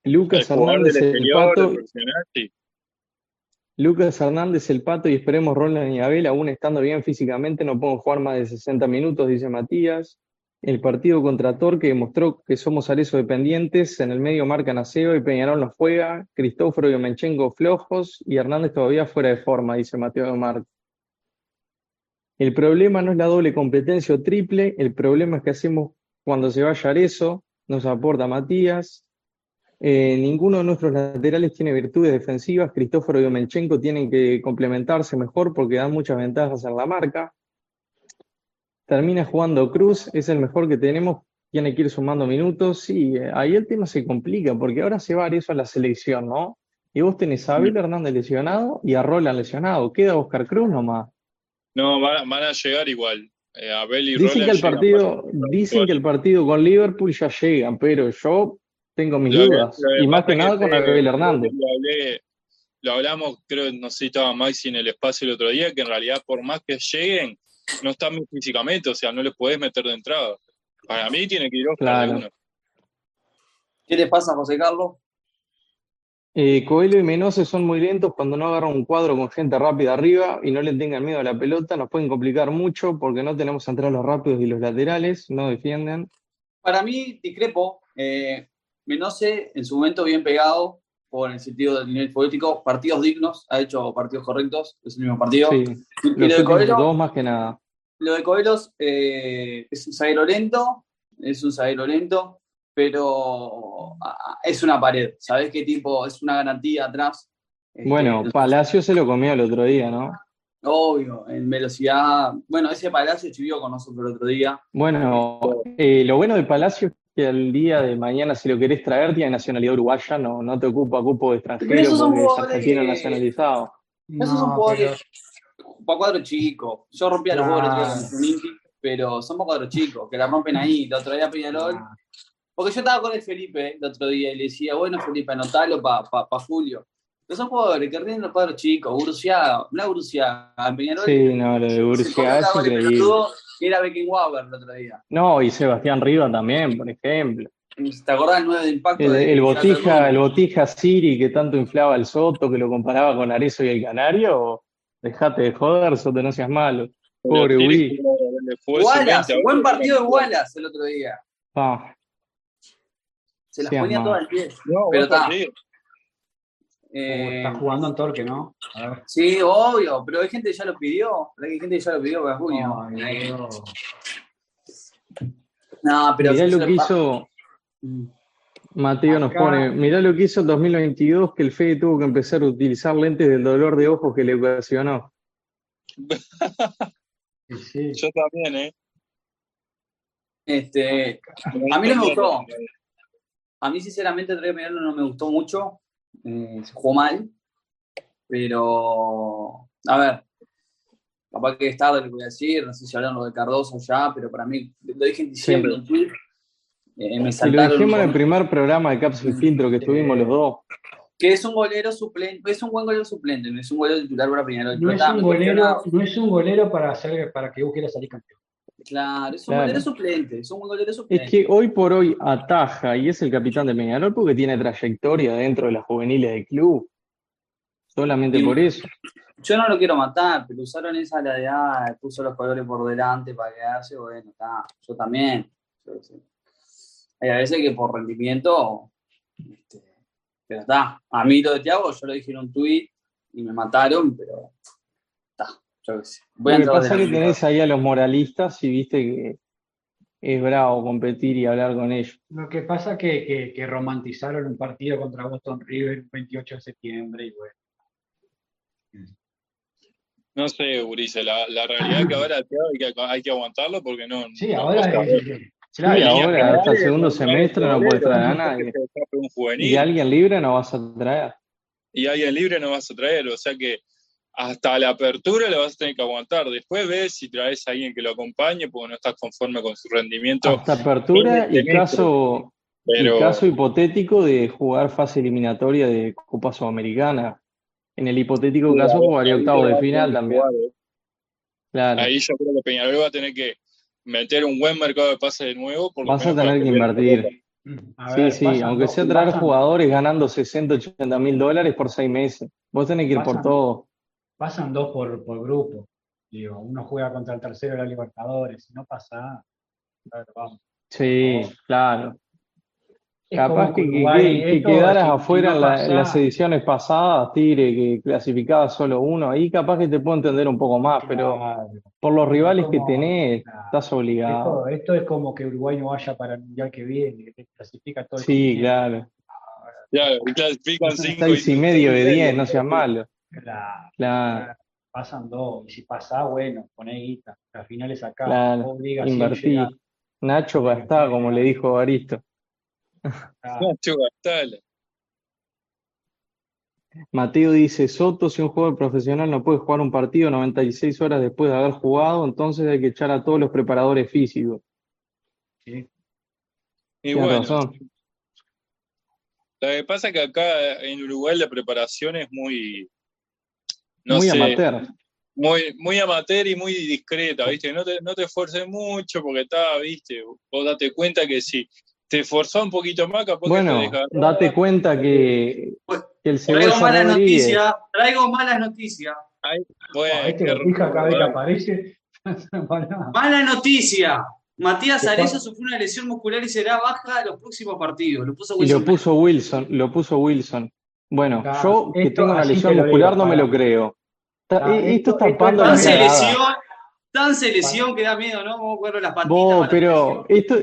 Lucas Hernández el pato,
sí.
Lucas Hernández el pato y esperemos Roland y Abel, aún estando bien físicamente, no pueden jugar más de 60 minutos, dice Matías. El partido contra Torque demostró que somos Arezzo dependientes. En el medio marcan a Seo y Peñarol no juega. Cristóforo y Menchenko flojos y Hernández todavía fuera de forma, dice Mateo de Marco. El problema no es la doble competencia o triple, el problema es que hacemos cuando se vaya Arezzo, nos aporta Matías. Eh, ninguno de nuestros laterales tiene virtudes defensivas. Cristóforo y Menchenko tienen que complementarse mejor porque dan muchas ventajas en la marca. Termina jugando Cruz, es el mejor que tenemos, tiene que ir sumando minutos. Sí, eh, ahí el tema se complica porque ahora se va eso a la selección, ¿no? Y vos tenés a Abel Hernández lesionado y a Roland lesionado. Queda Oscar Cruz nomás.
No, van, van a llegar igual. Eh, Abel y
Dicen
Roland
que el
llegan
partido,
para-
dicen que el partido con Liverpool ya llega, pero yo tengo mis
Lo
dudas.
que
Y más que nada con Abel Hernández.
Lo, hablé- lo hablamos, creo, no sé si estaba Maxi en el espacio el otro día, que en realidad por más que lleguen, no están bien físicamente, o sea, no les podés meter de entrada. Para mí tiene que ir Oscar
Claro.
¿Qué le pasa a José Carlos?
Eh, Coelho y Menose son muy lentos cuando no agarran un cuadro con gente rápida arriba y no le tengan miedo a la pelota, nos pueden complicar mucho porque no tenemos centrales rápidos y los laterales no defienden.
Para mí, discrepo. Eh, Menose, en su momento, bien pegado, por el sentido del nivel político, partidos dignos, ha hecho partidos correctos, es el mismo partido.
Sí,
Y
los
lo de Coelho,
dos más que nada.
lo de Coelhos eh, es un zaguero lento, es un zaguero lento, pero ah, es una pared. ¿Sabés qué tipo? Es una garantía atrás. Este,
Bueno, Palacio se lo comió el otro día, ¿no?
Obvio, en velocidad. Bueno, ese Palacio chivió con nosotros el otro día.
Bueno, eh, lo bueno de Palacio es que al día de mañana, si lo querés traer, tiene nacionalidad uruguaya, no, no te ocupa cupo de
Pero
extranjero porque es argentino nacionalizado.
Esos son
No,
jugadores para cuadros chicos. Yo rompía los jugadores con pero son para cuadros chicos, que la rompen ahí. El otro día Peñarol.
pero-
Porque yo estaba con el Felipe el otro día y le decía, bueno, Felipe, anotalo para pa, pa Julio. Pero son jugadores que rinden los cuadros chicos. Urciaga, una Urciaga, Peñarol.
Sí, no, lo de
se
Urcia es increíble.
pelotudo era Beckenbauer el otro día.
No, y Sebastián Riva también, por ejemplo.
¿Te acordás del 9 de impacto?
El,
de-
el botija, el botija Siri que tanto inflaba el Soto, que lo comparaba con Arezo y el Canario, dejate de joder, Soto, no seas malo. Pobre Wii.
Wallace,
sub-20 a
buen partido de. Wallace el otro día.
Ah,
Se las ponía todas al pie.
No,
Pero está. Eh,
Está jugando en Torque, ¿no? A ver.
sí, obvio, pero hay gente que ya lo pidió. Hay gente que ya lo pidió para junio.
Ay.
No, pero
mirá
sí
lo que hizo,
Mm.
Mateo nos pone, mirá lo que hizo en 2022, que el Fede tuvo que empezar a utilizar lentes del dolor de ojos que le ocasionó. [LAUGHS]
Sí.
Yo también, ¿eh?
Este, a mí no me [LAUGHS] gustó. A mí, sinceramente, el no me gustó mucho. Eh, se jugó mal. Pero, a ver, capaz que es tarde lo que voy a decir. No sé si hablaron lo de Cardoso ya, pero para mí, lo dije en diciembre en un tweet. eh, me
lo dijimos en el primer programa de Caps y Filtro que estuvimos los dos.
que es un golero suplente, es un buen golero suplente, no es un golero titular para Peñarol.
No es, un golero, no es un golero para, hacer, para que vos quieras salir campeón.
Claro, es un
Claro.
golero suplente, es un golero suplente.
Es que hoy por hoy ataja y es el capitán de Peñarol porque tiene trayectoria dentro de las juveniles del club. Solamente por eso.
Yo no lo quiero matar, pero usaron esa la de ah, puso los colores por delante para quedarse, bueno, está, yo también. yo qué sé. Hay a veces que por rendimiento, este, pero está. A mí lo de Thiago, yo lo dije en un tweet y me mataron, pero yo qué sé. Voy a
Lo que pasa es que tenés ahí a los moralistas y viste que es bravo competir y hablar con ellos.
Lo que pasa es que, que, que romantizaron un partido contra Boston River el 28 de septiembre y bueno.
No sé, Urice, la, la realidad es que ahora hay que, hay que aguantarlo porque no.
Sí,
no-
ahora claro,
Sí, ahora, hasta el segundo semestre no puedes traer a [LAUGHS] nadie. Y alguien libre no vas a traer.
y alguien libre no vas a traer. O sea que hasta la apertura lo vas a tener que aguantar. Después ves si traes a alguien que lo acompañe porque no estás conforme con su rendimiento.
Hasta apertura y caso, y
Pero
caso hipotético de jugar fase eliminatoria de Copa Sudamericana. En el hipotético caso jugaría octavo de final también.
jugar, ¿eh?
Claro.
Ahí yo creo que Peñarol va a tener que meter un buen mercado de pases de nuevo. por
Vas a tener que invertir.
A
Sí,
ver,
sí,
pasan
aunque sea traer
pasan-
jugadores ganando 60, 80 mil dólares por seis meses. Vos tenés que ir por todo.
Pasan dos por, por grupo. Digo, uno juega contra el tercero de la Libertadores, si no pasa. a ver, vamos.
Sí, claro.
Es
Capaz que, que-
Uruguay,
que- quedaras afuera
no
en, la-
pasa-
en las ediciones pasadas, Tigre, que clasificaba solo uno, ahí capaz que te puedo entender un poco más, pero por los rivales que tenés,
claro.
estás obligado.
Esto, esto es como que Uruguay no vaya para el mundial que viene, que clasifica todo el
Sí, claro.
Claro, y clasifican cinco
Seis y medio de diez, no seas malo.
Claro,
Claro,
pasan dos. Y si pasa, bueno, poné guita. La final es acá.
claro.
Obligación
Invertí. Nacho gastá, como le dijo Baristo.
Claro.
Nacho Gastala.
Mateo dice, Soto, si un jugador profesional no puede jugar un partido 96 horas después de haber jugado, entonces hay que echar a todos los preparadores físicos.
Sí.
Y bueno,
razón.
lo que pasa es que acá en Uruguay la preparación es muy. No
Muy
sé,
amateur.
muy, muy amateur y muy discreta, ¿viste? No te, no te esfuerces mucho porque está, ¿viste? Vos date cuenta que si te esforzás un poquito más, capaz
Bueno,
que te dejas.
date cuenta que, que el
Traigo malas noticias, traigo malas noticias.
Bueno,
este
qué
lo fija cada vez que aparece. [LAUGHS]
Mala noticia. Matías
¿Qué
Arezzo sufrió una lesión muscular y será baja en los próximos partidos. Lo puso
y
Wilson
lo puso Wilson, lo puso Wilson. Bueno,
Claro,
yo que
esto
tengo una lesión muscular
digo,
no me lo creo. Eh, esto
esto-
está tapando
Tan
cagada.
selección, tan selección que da miedo, ¿no? Vamos a ver las patitas.
Vos, pero esto,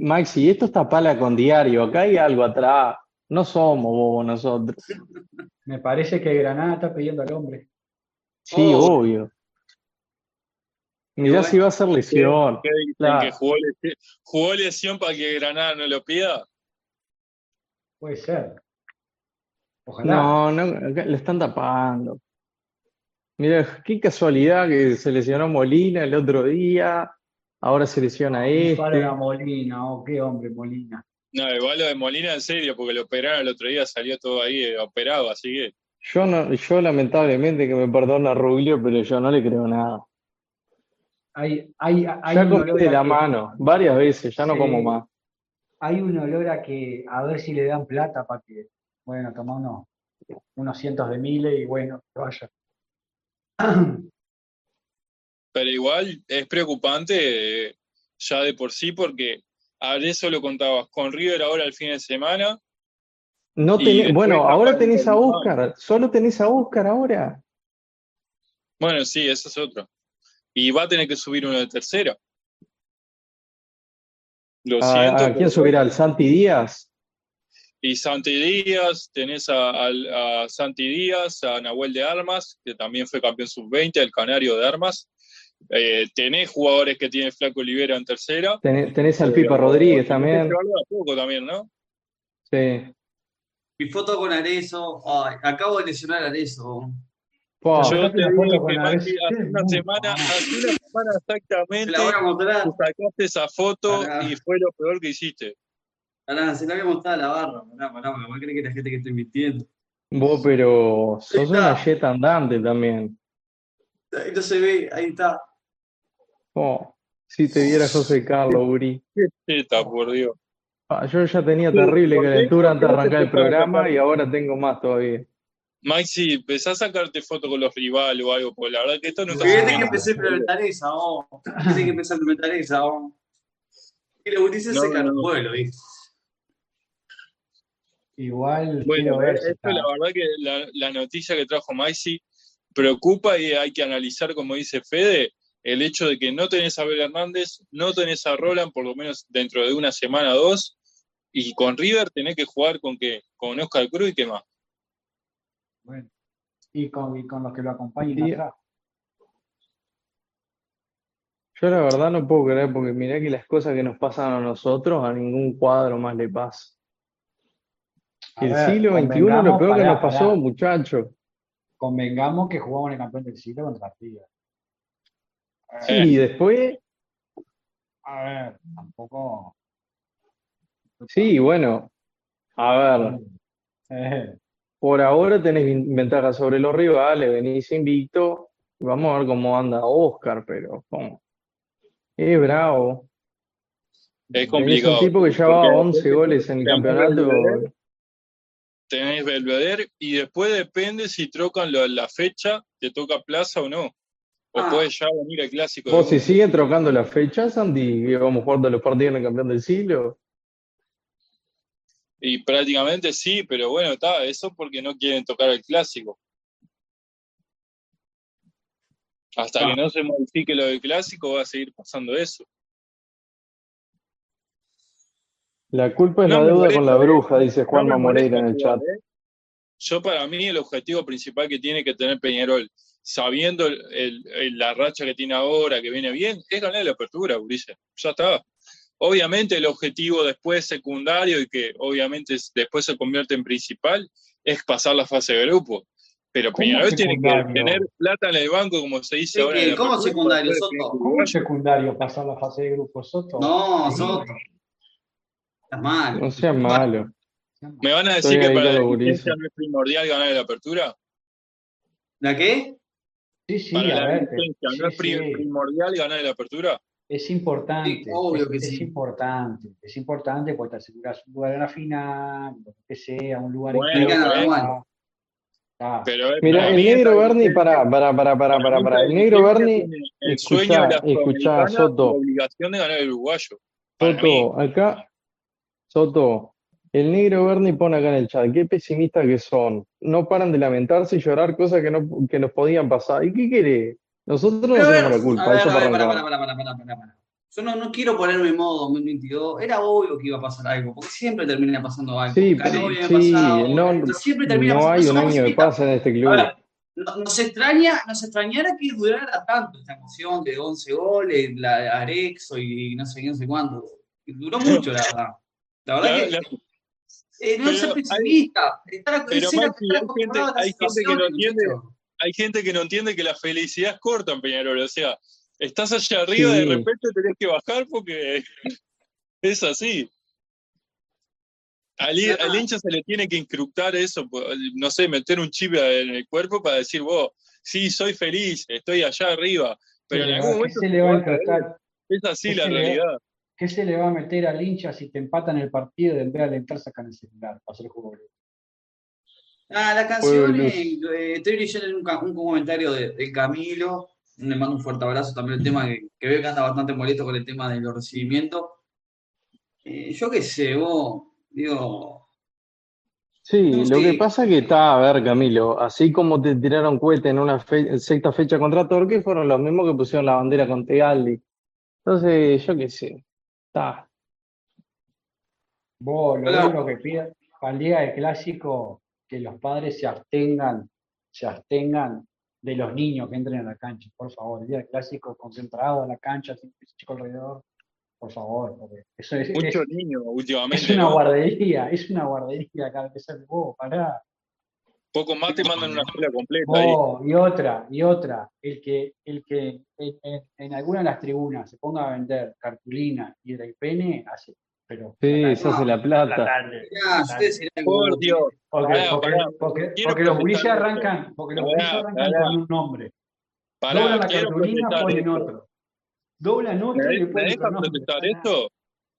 Maxi, esto está pala con diario, acá hay algo atrás. No somos bobos nosotros.
Me parece que Granada está pidiendo al hombre.
Sí,
Oh.
obvio. Mirá si va a ser lesión.
¿Qué dicen?
Claro.
¿Que jugó, lesión, jugó lesión para que Granada no lo pida?
Puede ser. Ojalá.
No, no, le están tapando. Mira, qué casualidad que se lesionó Molina el otro día, ahora se lesiona este.
a Molina, oh, qué hombre Molina.
No, igual lo de Molina en serio, porque lo operaron el otro día, salió todo ahí eh, operado, así que
Yo no, yo lamentablemente que me perdona Ruglio, pero yo no le creo nada.
Hay, hay, hay
Ya
a
la
que-
mano, varias veces, ya no
Sí.
como más.
Hay un olor a que a ver si le dan plata para que, bueno, toma unos, unos cientos de miles y bueno, que vaya.
Pero igual es preocupante eh, ya de por sí, porque a eso lo contabas con River ahora el fin de semana.
No tenés- bueno, ahora tenés a
no.
Oscar, solo tenés a Oscar ahora.
Bueno, sí, eso es otro. Y va a tener que subir uno de tercera. Lo
¿A,
siento.
a quién
pero-
subirá? ¿Al Santi Díaz?
Y Santi Díaz, tenés a, Santi Díaz, a Nahuel de Armas, que también fue campeón sub-20, el canario de Armas. Eh, tenés jugadores que tiene Flaco Olivera en tercera.
Tenés, tenés al
Pero
Pipa Rodríguez
que
también.
poco también, ¿no?
Sí.
Mi foto con Arezo. Ay, acabo de lesionar a Arezo.
Pua,
Yo te
con
Maxi,
Ares-
hace una semana, [LAUGHS] hace una semana
Te
exactamente, sacaste esa foto
Pará.
y fue lo peor que hiciste.
Pará, se la voy a mostrar a la barra. Pará, pará, porque creer que la gente que estoy mintiendo.
vos, pero sos una jet andante también.
Ahí no se ve, ahí está.
Oh, si te viera José Carlos, Uri.
Cheta, por Dios.
Ah, yo ya tenía terrible
¿por qué?
calentura antes de
¿Por qué
arrancar el
empezás
programa y ahora tengo más todavía.
Maxi, empezá a sacarte fotos con los rivales o algo, porque la verdad que esto no está
Fíjate que empecé a implementar esa, vos. Fíjate que empecé a implementar esa, vos. Y los gurises
No,
se
no.
los pueblos, ¿viste?
Igual
Bueno,
ver
esto
está-
la verdad que la, la noticia que trajo Maxi preocupa y hay que analizar, como dice Fede, el hecho de que no tenés a Abel Hernández, no tenés a Roland por lo menos dentro de una semana o dos, y con River tenés que jugar con que con Oscar Cruz y qué más.
Bueno, y con, y con los que lo acompañen
Sí.
atrás.
Yo la verdad no puedo creer porque mirá que las cosas que nos pasan a nosotros a ningún cuadro más le pasa.
A
El
ver,
siglo XXI lo peor que nos pasó, muchachos.
Convengamos que jugamos en el campeón del siglo contra River.
Sí, y después,
A ver, tampoco.
sí, bueno, a ver,
Eh, [LAUGHS]
por ahora tenés ventaja sobre los rivales, venís invicto, vamos a ver cómo anda Oscar, pero ¿cómo? Es bravo.
Es complicado.
un tipo que ya va
porque
11
después
goles en el campeonato.
Tenés Belvedere y después depende si trocan lo- la fecha, te toca plaza o no. O
Ah.
puede ya venir el clásico. de
Vos, si siguen trocando las fechas, Andy, que vamos jugando los partidos en el campeón del siglo.
Y prácticamente sí, pero bueno, está, eso porque no quieren tocar el clásico. Hasta
Ah.
que no se modifique lo del clásico va a seguir pasando eso.
La culpa es
No
la deuda con la bruja, dice
No
Juanma
me
Moreira en el chat.
Yo para mí el objetivo principal que tiene que tener Peñarol, sabiendo el- el- el- la racha que tiene ahora, que viene bien, es ganar la apertura, Ulises. Ya está. Obviamente el objetivo después secundario y que obviamente es- después se convierte en principal es pasar la fase de grupo. Pero
¿Cómo
Peñarol tiene que tener plata en el banco, como se dice
Sí,
ahora.
¿cómo secundario, Soto?
¿Cómo secundario pasar la fase de grupo Soto?
No. Soto. Estás mal.
No seas malo.
¿Me van a
Estoy
decir que para la dirigencia no es primordial ganar la apertura?
¿La qué?
Sí, sí,
para
a
la
ver.
dirigencia
sí,
no es
sí.
primordial ganar la apertura?
Es importante,
Sí, obvio
es,
que
es
sí.
importante, es importante porque te aseguras un lugar en la final, lo que sea, un lugar
Bueno,
en
bueno,
Copa.
bueno.
Ah,
Pero
Mira,
para
el negro Bernie, pará, pará, pará, pará,
para
pará, pará.
esta
El negro Bernie,
el
escuchá,
sueño de la
escuchá, Soto.
la obligación de ganar el uruguayo. Para.
Soto, acá, Soto, el negro Bernie pone acá en el chat, qué pesimistas que son. No paran de lamentarse y llorar cosas que, no, que nos podían pasar. ¿Y qué querés? Nosotros no
Pero,
tenemos la culpa,
a ver,
eso
a ver, yo no, no quiero ponerme en modo 2022. Era obvio que iba a pasar algo, porque siempre termina pasando algo.
Sí,
Canovia
sí, no,
siempre termina
no
pasando.
hay un año
civitas.
paz en este club.
No- nos extraña, nos extrañara que durara tanto esta emoción de 11 goles, la de Arexo y no sé qué, no sé cuánto. Duró mucho, la verdad. La verdad
La-
que
la-
eh, no
hay-
pesimista. Estar,
pero, Maxi,
estar
hay gente-
la
hay gente que no entiende. hay gente que no entiende que la felicidad es corta en Peñarol. O sea, estás allá arriba, de
Sí.
repente tenés que bajar porque es así. Al, hi- al hincha se le tiene que incrustar eso, no sé, meter un chip en el cuerpo para decir, vos, sí, soy feliz, estoy allá arriba, pero en
¿Qué
algún momento
se le va a incrustar?
es así
¿Qué
la realidad.
¿Qué se le va a meter al hincha si te empatan el partido y en vez de alentar sacan el celular para hacer el juego?
Ah, la canción, eh, eh, estoy leyendo un, comentario de, de Camilo, le mando un fuerte abrazo también el tema que, que veo que anda bastante molesto con el tema de los recibimientos. Eh, yo qué sé, vos, digo,
Sí, lo que pasa que está, a ver, Camilo, así como te tiraron cohete en una fe- sexta fecha contra Torque, fueron los mismos que pusieron la bandera con Tegaldi. Entonces, yo qué sé, está.
Vos, lo único que pido para el día del clásico, que los padres se abstengan, se abstengan de los niños que entren a la cancha, por favor. El día del clásico, concentrado en la cancha, sin chico alrededor, por favor, porque eso es, es-
Muchos niños últimamente,
es una
¿no?
guardería, es una guardería cada vez que vos, pará.
Poco más te mandan una escuela completa ahí.
Oh, y otra, y otra, el que, el que en, alguna de las tribunas se ponga a vender cartulina y el pene, hace, pero
Sí, se hace la plata.
tarde.
Por Dios.
Porque,
Pará,
porque,
pará.
porque-
Quiero
porque los gurises arrancan, porque los
Pará,
arrancan
pará.
con un nombre.
Pará,
Doblan la cartulina, ponen
esto.
otro. Doblan otro
¿Me,
y le
me protestar esto?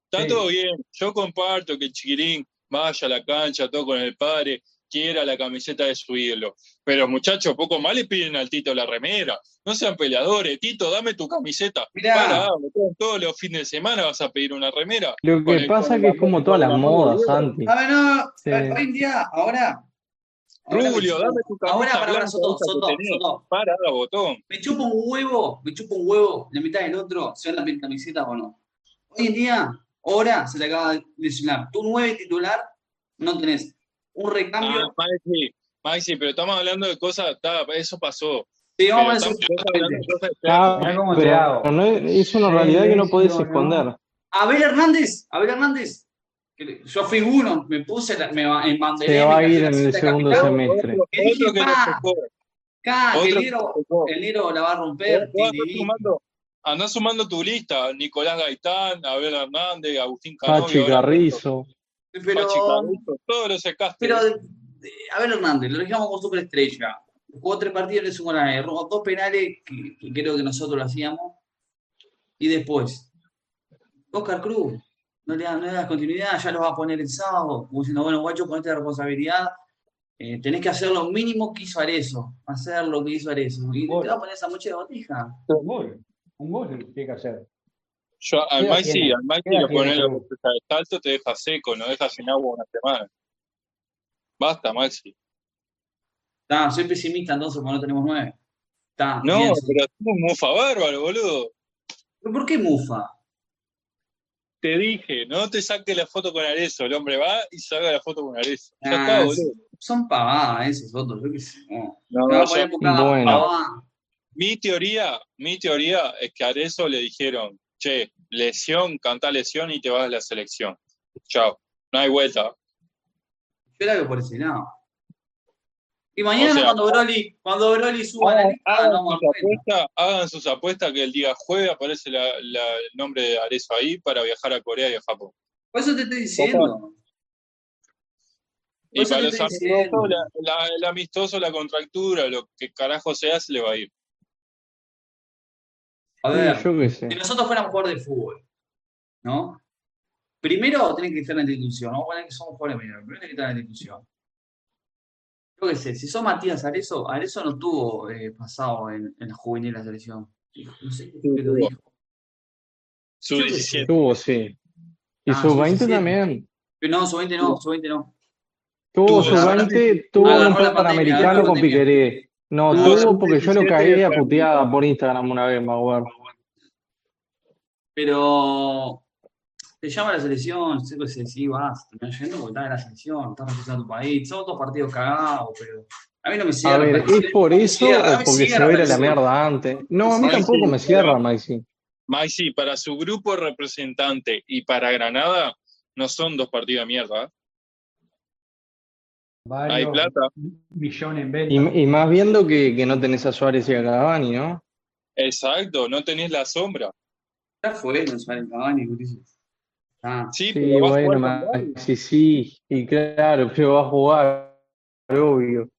Está
Sí.
todo bien. Yo comparto que el chiquirín vaya a la cancha, todo con el padre, quiera la camiseta de su ídolo. Pero muchachos, poco más le piden al Tito la remera. No sean peleadores. Tito, dame tu camiseta.
Mirá.
Para, botón, todos los fines de semana vas a pedir una remera.
Lo que
el-
pasa
con
que es como todas
la
las modas. Santi.
A ver, no,
Sí.
hoy en día, ahora.
Rubio, dame tu camisa
Ahora, para, para, Soto, Soto. Soto.
Para, botón.
Me chupa un huevo, me chupa un huevo, la mitad del otro, sea la camiseta o no. Hoy en día, ahora se le acaba de lesionar. Tu nueve titular no tenés un recambio.
Ah, Maxi, Maxi, pero estamos hablando de cosas, ta, eso pasó.
Sí, vamos a decir
Ah, es, una realidad que no podés esconder.
Abel Hernández, Abel Hernández. Yo fui uno, me puse, la, me en banderé,
Se va a ir en el segundo semestre.
Otro,
dije,
otro que tocó.
Acá,
Otro
el negro la va a romper.
andás sumando, tu lista. Nicolás Gaitán, Abel Hernández, Agustín Canovio.
Pachi Carrizo.
Pero,
todos los
pero de- de- Abel Hernández, lo dejamos como superestrella. Jugó tres partidos, le sumó la erró dos penales que, que creo que nosotros lo hacíamos. Y después, Oscar Cruz, no le, da- no le das continuidad, ya lo va a poner el sábado, como diciendo, bueno, guacho, con esta responsabilidad, eh, tenés que hacer lo mínimo que hizo Arezo, hacer lo que hizo Arezo. Y te va a poner esa mocha de botija.
Un gol. Un gol tiene que hacer.
Yo, al
¿Qué edad
Maxi,
tiene?
al Maxi
¿Qué edad
lo
tiene
pones de salto, te deja seco, no deja sin agua una semana. Basta, Maxi.
Está, soy pesimista entonces porque no tenemos nueve. Está,
No,
bien, sí.
pero es un mufa bárbaro, boludo.
¿Pero ¿Por qué Mufa?
Te dije, no te saques la foto con Arezo. El hombre va y saca la foto con Arezo. Ya
Ah,
está, boludo.
Son pavadas esos otros, yo qué sé. No.
No, yo-
la
Bueno.
mi teoría, mi teoría es que a Arezo le dijeron, che, lesión, canta lesión y te vas a la selección. Chao. No hay vuelta.
Yo la veo por ese lado. Y mañana
O sea,
cuando Broly, cuando Broly suba la
Hagan,
lista,
hagan
no vamos a
sus apuestas, hagan sus apuestas que el día jueves aparece la- la- el nombre de Arezo ahí para viajar a Corea y a Japón.
Por eso te estoy diciendo.
Y para los amistosos, la- la- el amistoso, la contractura, lo que carajo sea, se le va a ir.
A ver,
Sí, yo qué sé.
si nosotros fuéramos jugadores de fútbol, ¿no? Primero tenés que estar en la institución, vamos a poner que somos jugadores de primero, primero tenés que estar en la institución. Yo qué sé, si sos Matías Arezo, Arezo no tuvo eh, pasado en, en la juvenil de la selección. No sé qué lo
tuvo.
dijo.
Su
Yo qué sé.
17.
Tuvo, sí. Y
Ah,
su 20
sub-17.
también.
Pero no, su 20 no, su 20 no.
Tuvo
Tuvo,
su
la
20, tuvo
agarró
un panamericano con
pandemia.
Piqueré. No,
No,
tuvo porque yo lo
17
cagué a puteada por Instagram una vez, acuerdo.
Pero te llama la selección, sé que sí, vas, te yendo porque estás en la selección, estás representando tu país, son dos partidos cagados, pero a mí no me cierra.
A ver, ¿es por eso o porque se ve la mierda antes? No, a mí tampoco me cierra, Maxi.
Maxi, para su grupo representante y para Granada, no son dos partidos de mierda. ¿Eh? Hay plata.
Millones en
Y, y, más viendo que, que, no tenés a Suárez y a Cavani, ¿no?
Exacto, no tenés la sombra.
Ya fue, no Suárez Cavani,
Ah, sí, sí bueno, sí, sí, y claro, pero va a jugar, obvio.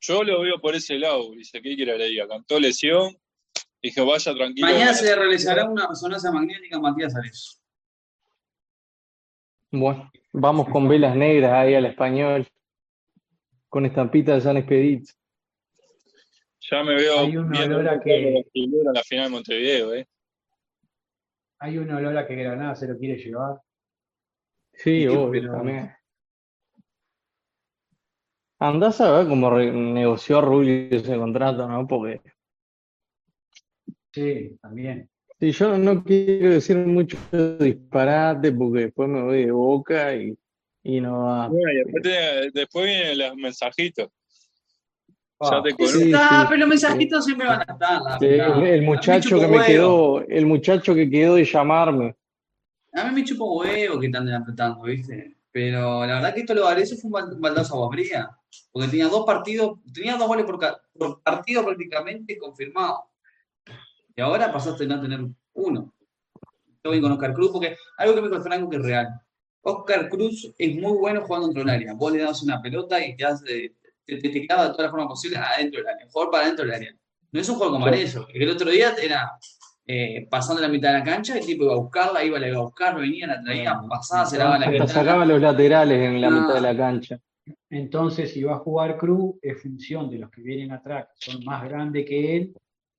Yo lo veo por ese lado, dice, ¿qué quiere le diga? Cantó lesión, dije, vaya tranquilo.
Mañana se realizará una resonancia magnética Matías Ares.
Bueno, vamos con velas negras ahí al español, con estampita de San Expedito.
Ya me veo
Hay un olor a que...
la final de Montevideo, ¿eh?
Hay un olor a que Granada se lo quiere llevar.
Sí, obvio, también. Andás a ver cómo negoció Rubio ese contrato, ¿no? Porque.
Sí, también.
Sí, yo no quiero decir mucho disparate porque después me voy de boca y, y no va.
después, vienen los mensajitos.
Ah, está, pero los mensajitos siempre van a estar.
el, muchacho que me quedó, el muchacho que quedó de llamarme.
A mí me chupo huevo que están apretando, ¿viste? Pero la verdad que esto lo Varese fue un baldazo agua fría. Porque tenía dos partidos, tenía dos goles por, partido prácticamente confirmado. Y ahora pasaste a no tener uno. Yo voy con Oscar Cruz porque algo que me dijo Franco que es real. Oscar Cruz es muy bueno jugando dentro del área. Vos le das una pelota y te hace, te, te, de todas las formas posibles adentro del área. Jugar para adentro del área. No es un juego como eso. El otro día era eh, pasando la mitad de la cancha, el tipo iba a buscarla, iba, a buscar, venía, la traía, pasaba, se la
la sacaba los laterales en la mitad de la cancha.
Entonces, si va a jugar Cruz, es función de los que vienen atrás, que son más grandes que él,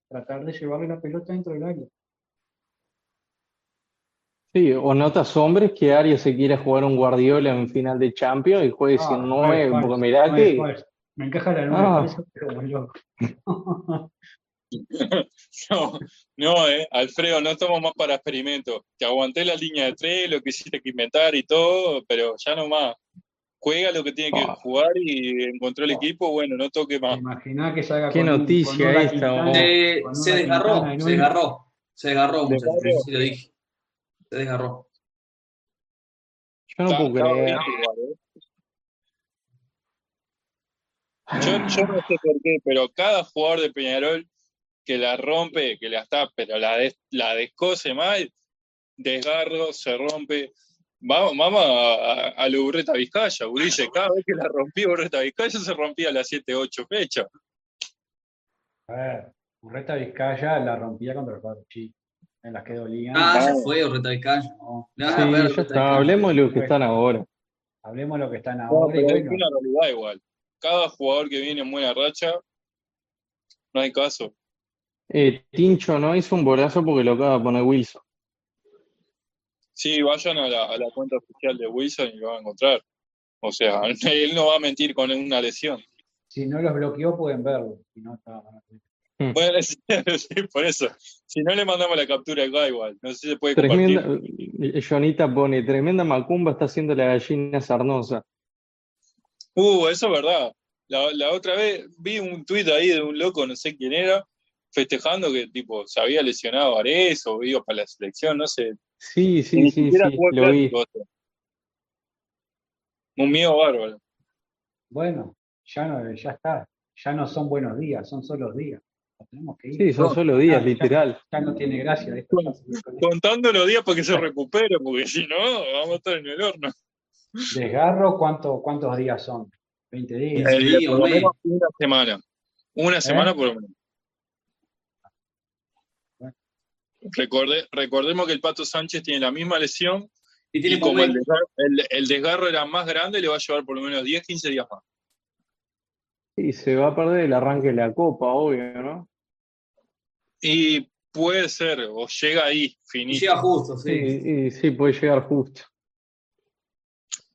tratar de llevarle la pelota dentro del área.
Sí, o notas hombres que Arias se quiere jugar un Guardiola en final de Champions y juegue sin nueve, porque mirá que
me encaja la nueva, ah. eso, pero muy loco. [LAUGHS]
no, no, eh, Alfredo, no estamos más para experimentos. Te aguanté la línea de tres, lo que hiciste que inventar y todo, pero ya no más. Juega lo que tiene que ah. jugar y encontró el ah. equipo, bueno, no toque más.
Imagina que salga
Qué noticia esta.
se, desgarró, se desgarró, se desgarró, muchachos, sí lo dije. Se desgarró.
Yo no puedo creer.
Yo, no sé por qué, pero cada jugador de Peñarol que la rompe, que la está, pero la, la descose mal, desgarro, se rompe. Vamos, vamos a, a, la Urreta Vizcaya, Urice, cada vez que la rompía Urreta Vizcaya se rompía a las 7, 8 fechas.
A ver, Urreta Vizcaya la rompía contra cuatro chicos, en las que dolían.
Ah, ya fue Urreta Vizcaya. No.
Sí, ya está. Hablemos de lo que están ahora.
Hablemos de lo que están ahora.
No, Es una realidad igual cada jugador que viene en buena racha, no hay caso.
Eh, Tincho no hizo un bolazo porque lo acaba de poner Wilson.
Sí, vayan a la, a la, cuenta oficial de Wilson y lo van a encontrar. O sea, [LAUGHS] él no va a mentir con una lesión.
Si no los bloqueó, pueden verlo. Si no, está...
Bueno, [LAUGHS] sí, por eso. Si no le mandamos la captura acá igual. No sé si se puede
tremenda, compartir. Jonita pone, tremenda macumba está haciendo la gallina sarnosa.
Uh, eso es verdad. La, otra vez vi un tuit ahí de un loco, no sé quién era, festejando que tipo se había lesionado Ares o iba para la selección, no sé.
Sí, sí, sí, sí, lo vi.
Un miedo bárbaro.
Bueno, ya no, ya está. Ya no son buenos días, son solo días. Tenemos que ir.
Sí, son solo días, literal.
Ya, no tiene gracia.
Contando los días para que se recupere, porque si no, vamos a estar en el horno.
Desgarro, ¿cuánto, ¿cuántos días son? 20 días.
una semana. Una ¿Eh? semana por lo menos. Recordemos que el Pato Sánchez tiene la misma lesión y, tiene como el desgarro, era más grande, le va a llevar por lo menos 10, 15 días más.
Y se va a perder el arranque de la Copa, obvio, ¿no?
Y puede ser, o llega ahí, finito.
Llega justo, sí.
y, sí, puede llegar justo.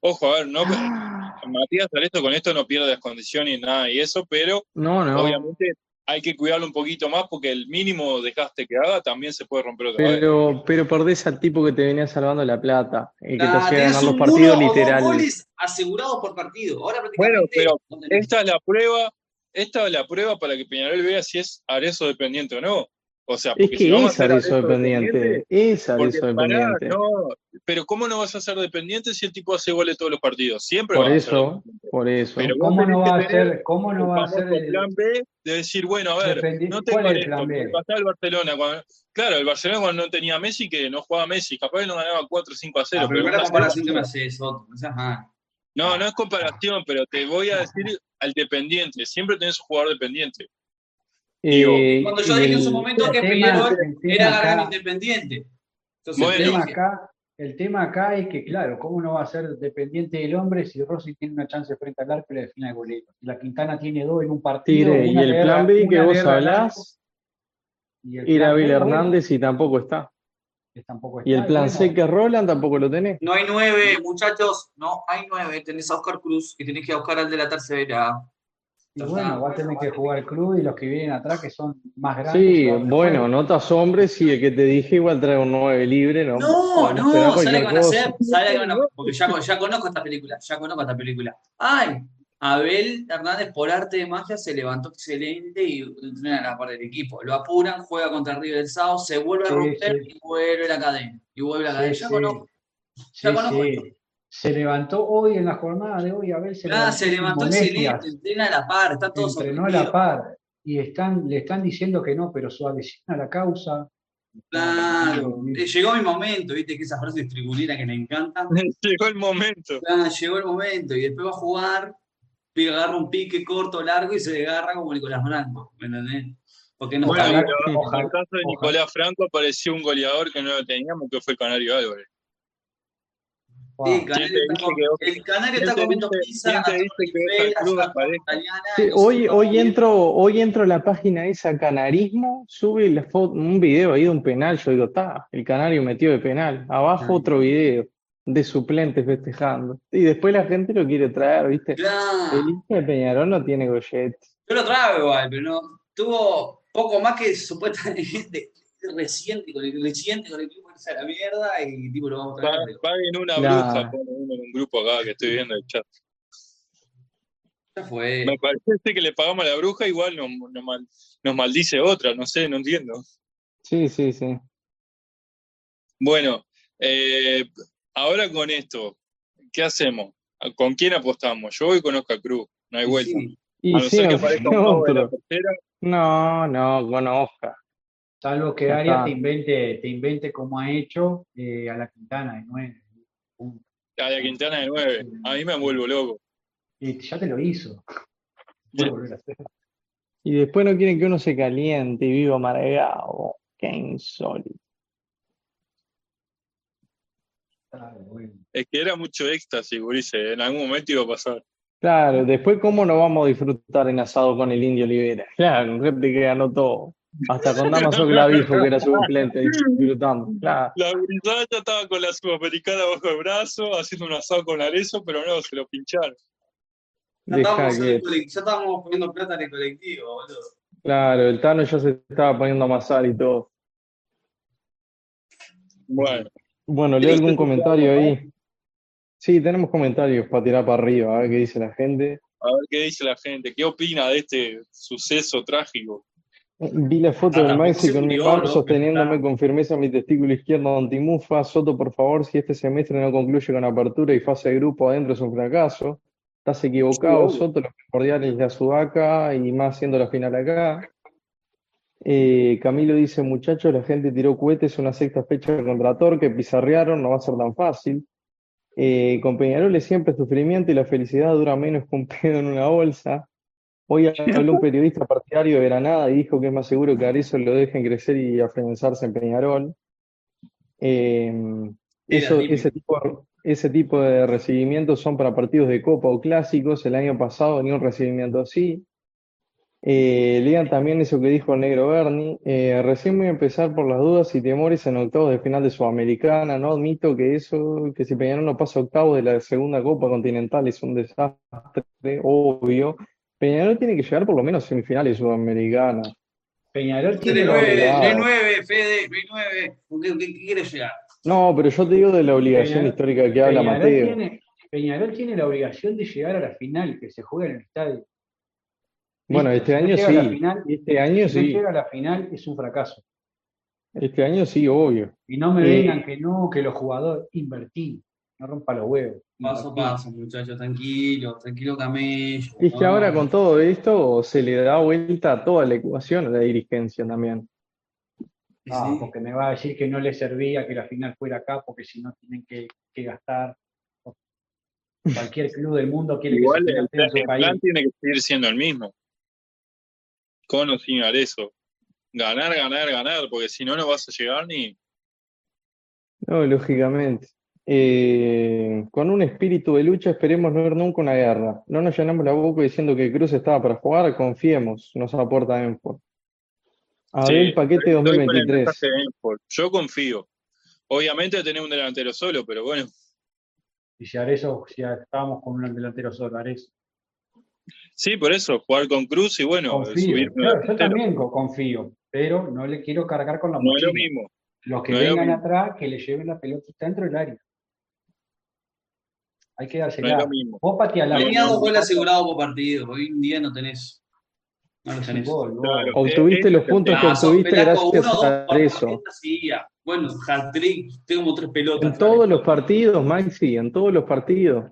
Ojo, a ver, no, ah. Matías Aresto con esto no pierde las condiciones y nada y eso, pero
no, no.
obviamente hay que cuidarlo un poquito más porque el mínimo desgaste que haga también se puede romper otra vez.
Pero, pero perdés al tipo que te venía salvando la plata, el que te
Nah,
hacía ganar los partidos literales.
goles asegurados por partido. Ahora
Bueno,
prácticamente
pero
no tenés.
esta es la prueba, esta es la prueba para que Peñarol vea si es Arezo dependiente o no. O sea,
Es
porque si
que
vamos a
es dependiente, es Arezzo
pará,
dependiente.
no, pero ¿cómo no vas a ser dependiente si el tipo hace goles todos los partidos? Siempre
Por
a
eso, por eso.
Pero
¿Cómo no
que
va a ser, cómo no
el
va a ser el-
plan B de decir, bueno, a ver, no tengo
¿cuál es el
esto,
plan B?
pasaba el Barcelona. cuando- claro, el Barcelona cuando no tenía Messi, que no jugaba Messi, capaz que no ganaba 4 o 5 a 0.
La
pero
primera comparación que me seas mal.
No, no es comparación, pero te voy a decir al dependiente. Siempre tenés un jugador dependiente. Digo,
Eh,
Cuando yo dije en
el-
su momento que
tema-
Peñarol era gran
acá-
independiente. Entonces,
Bueno.
El tema, acá, el tema acá es que, claro, ¿cómo no va a ser dependiente del hombre si Rossi tiene una chance frente al arco y la define golero? Si la Quintana tiene dos en un partido.
Y el plan B que vos
al
hablás,
y el
ir a
plan B,
Abel Hernández y tampoco está.
tampoco
Y el
está,
plan C que Roland tampoco lo tenés.
no hay nueve, muchachos, no hay nueve. Tenés a Oscar Cruz y tenés que buscar al de la tercera.
Y bueno, va a tener que jugar el club y los que vienen atrás que son más grandes.
Sí, bueno, no te asombres si el que te dije igual trae un 9 libre, ¿no?
No, no, ¿sabes
cualquier
qué van a hacer? ¿Sabes qué van a- Porque ya, ya conozco esta película, ya conozco esta película. Ay, Abel Hernández por arte de magia se levantó excelente y entrena a la par del equipo. Lo apuran, juega contra River el sábado, se vuelve a romper
sí.
y vuelve a la cadena. Y vuelve a la cadena.
Sí,
Ya
sí.
conozco.
Sí,
ya conozco
sí.
esto.
Se levantó hoy en la jornada de hoy, a ver, se
Ah,
levantó
se
sin
levantó excelente, entrena a la par, están todos
entrenó a la par y están, le están diciendo que no, pero su adhesión a la causa.
Claro, eh, llegó mi momento, viste que esa frase tribunera que me encanta. [LAUGHS]
Llegó el momento.
Ah, llegó el momento y después va a jugar, agarra un pique corto, largo y se agarra como Nicolás Franco, ¿me entendés? Porque no
Bueno,
está
pero en el caso de. Nicolás Franco apareció un goleador que no lo teníamos, que fue Canario Álvarez.
Wow.
Sí, el canario
¿Quién te
está,
que-
el canario comiendo
dice-
pizza, italiana,
Sí, hoy, hoy
bien.
entro, hoy entro a la página esa Canarismo, sube la foto, un video ahí de un penal, yo digo, está, el canario metió de penal. Abajo
Ah.
otro video de suplentes festejando. Y después la gente lo quiere traer, ¿viste? El
Claro,
hincha de Peñarol no tiene golletes.
yo lo traigo igual, pero no, tuvo poco más que supuestamente [LAUGHS] reciente con el reciente con el equipo irse a la mierda y tipo lo vamos a traer.
Pa- Paguen una
Claro.
bruja, pone uno en un grupo acá que estoy viendo el chat.
Ya fue.
Me parece que le pagamos a la bruja, igual nos, nos mal- nos maldice otra, no sé, no entiendo.
Sí, sí, sí.
Bueno, eh, ahora con esto, ¿qué hacemos? ¿Con quién apostamos? Yo voy con Oscar Cruz, no hay vuelta.
sí,
Y
a no
sí,
ser que
no
aparezca un de la tercera.
No, no, con Oscar.
Salvo que Arias te invente, te invente como ha hecho eh, a la Quintana de nueve. Punto.
A la Quintana de 9. A mí me vuelvo loco.
Y ya te lo hizo. A hacer.
Y después no quieren que uno se caliente y viva amargado. Qué insólito.
Ah, bueno.
Es que era mucho éxtasis, Gurice. En algún momento iba a pasar.
Claro, después cómo no vamos a disfrutar en asado con el Indio Olivera. [LAUGHS] Claro, gente que ganó todo. Hasta con Damaso Clavijo, que era suplente, disfrutando. Claro.
La gurizada ya estaba con la sudamericana bajo el brazo, haciendo un asado con Arezo, pero no, se lo pincharon.
estábamos ya estábamos poniendo plata en el colectivo, boludo.
Claro, el Tano ya se estaba poniendo a amasar y todo.
Bueno,
Bueno, leo algún comentario ahí. Sí, tenemos comentarios para tirar para arriba, a ver qué dice la gente.
a ver qué dice la gente. ¿Qué opina de este suceso trágico?
Vi la foto
Ah,
del
tampoco
Maxi con mi
¿no?
sosteniéndome con firmeza mi testículo izquierdo antimufa. Soto, por favor, si este semestre no concluye con apertura y fase de grupo adentro es un fracaso. Estás equivocado. Soto, los primordiales la Sudaca y más siendo la final acá. Eh, Camilo dice, muchachos, la gente tiró cohetes una sexta fecha contra Torque, pizarrearon, no va a ser tan fácil. Eh, con Peñarol es siempre sufrimiento y la felicidad dura menos que un pedo en una bolsa. Hoy habló un periodista partidario de Granada y dijo que es más seguro que Arezzo lo dejen crecer y afianzarse en Peñarol. Eh,
Era
eso, ese tipo, ese tipo de recibimientos son para partidos de Copa o clásicos. El año pasado ni un recibimiento así. Eh, lean también eso que dijo el negro Bernie. Eh, recién voy a empezar por las dudas y temores en octavos de final de Sudamericana. No admito que eso, que si Peñarol no pasa octavos de la segunda Copa Continental es un desastre, obvio. Peñarol tiene que llegar por lo menos a semifinales sudamericanas.
Peñarol tiene la
nueve,
obligado.
de nueve, Fede, de nueve. ¿Por ¿Qué, qué, qué quieres llegar?
No, pero yo te digo de la obligación
Peñarol-
histórica que habla Mateo.
tiene, Peñarol tiene la obligación de llegar a la final que se juega en el estadio.
Bueno, este
si
año sí.
final-
Este año
Si no
sí.
llega a la final es un fracaso.
Este año sí, obvio.
Y no me
Eh,
vengan que no, que los jugadores invertí. No rompa los huevos.
Paso a paso, muchachos, tranquilo, tranquilo camello.
Es que ahora con todo esto se le da vuelta a toda la ecuación a la dirigencia también.
Ah,
Sí.
porque me va a decir que no le servía que la final fuera acá, porque si no tienen que, que gastar. Cualquier club del mundo quiere
Igual
que se
el,
en su
el
país.
plan tiene que seguir siendo el mismo. Con o sin eso. Ganar, ganar, ganar, porque si no, no vas a llegar ni.
No, lógicamente. Eh, con un espíritu de lucha esperemos no ver nunca una guerra. No nos llenamos la boca diciendo que Cruz estaba para jugar, confiemos, nos aporta Enfor. Abel
Sí,
Paquete
estoy con el
2023.
mensaje de Enfor. Yo confío. Obviamente tener un delantero solo, pero bueno,
Y si Arezo, si estábamos con un delantero solo, Arezo.
sí, por eso, jugar con Cruz y bueno,
Confío. Claro, yo también co- confío, pero no le quiero cargar con la
No es lo mismo.
Los que
no es lo
vengan
mismo.
atrás, que le lleven la pelotita dentro del área. Hay que
No es
dársela.
lo mismo.
Vos pateás la
Tenía
no,
dos
no.
goles asegurados por partido. Hoy en día no tenés. No los tenés.
Gol.
Claro.
Obtuviste
Eh,
los puntos que obtuviste gracias
uno,
a eso.
Bueno, hat-trick, tengo como tres pelotas.
En todos los partidos, Maxi, en todos los partidos.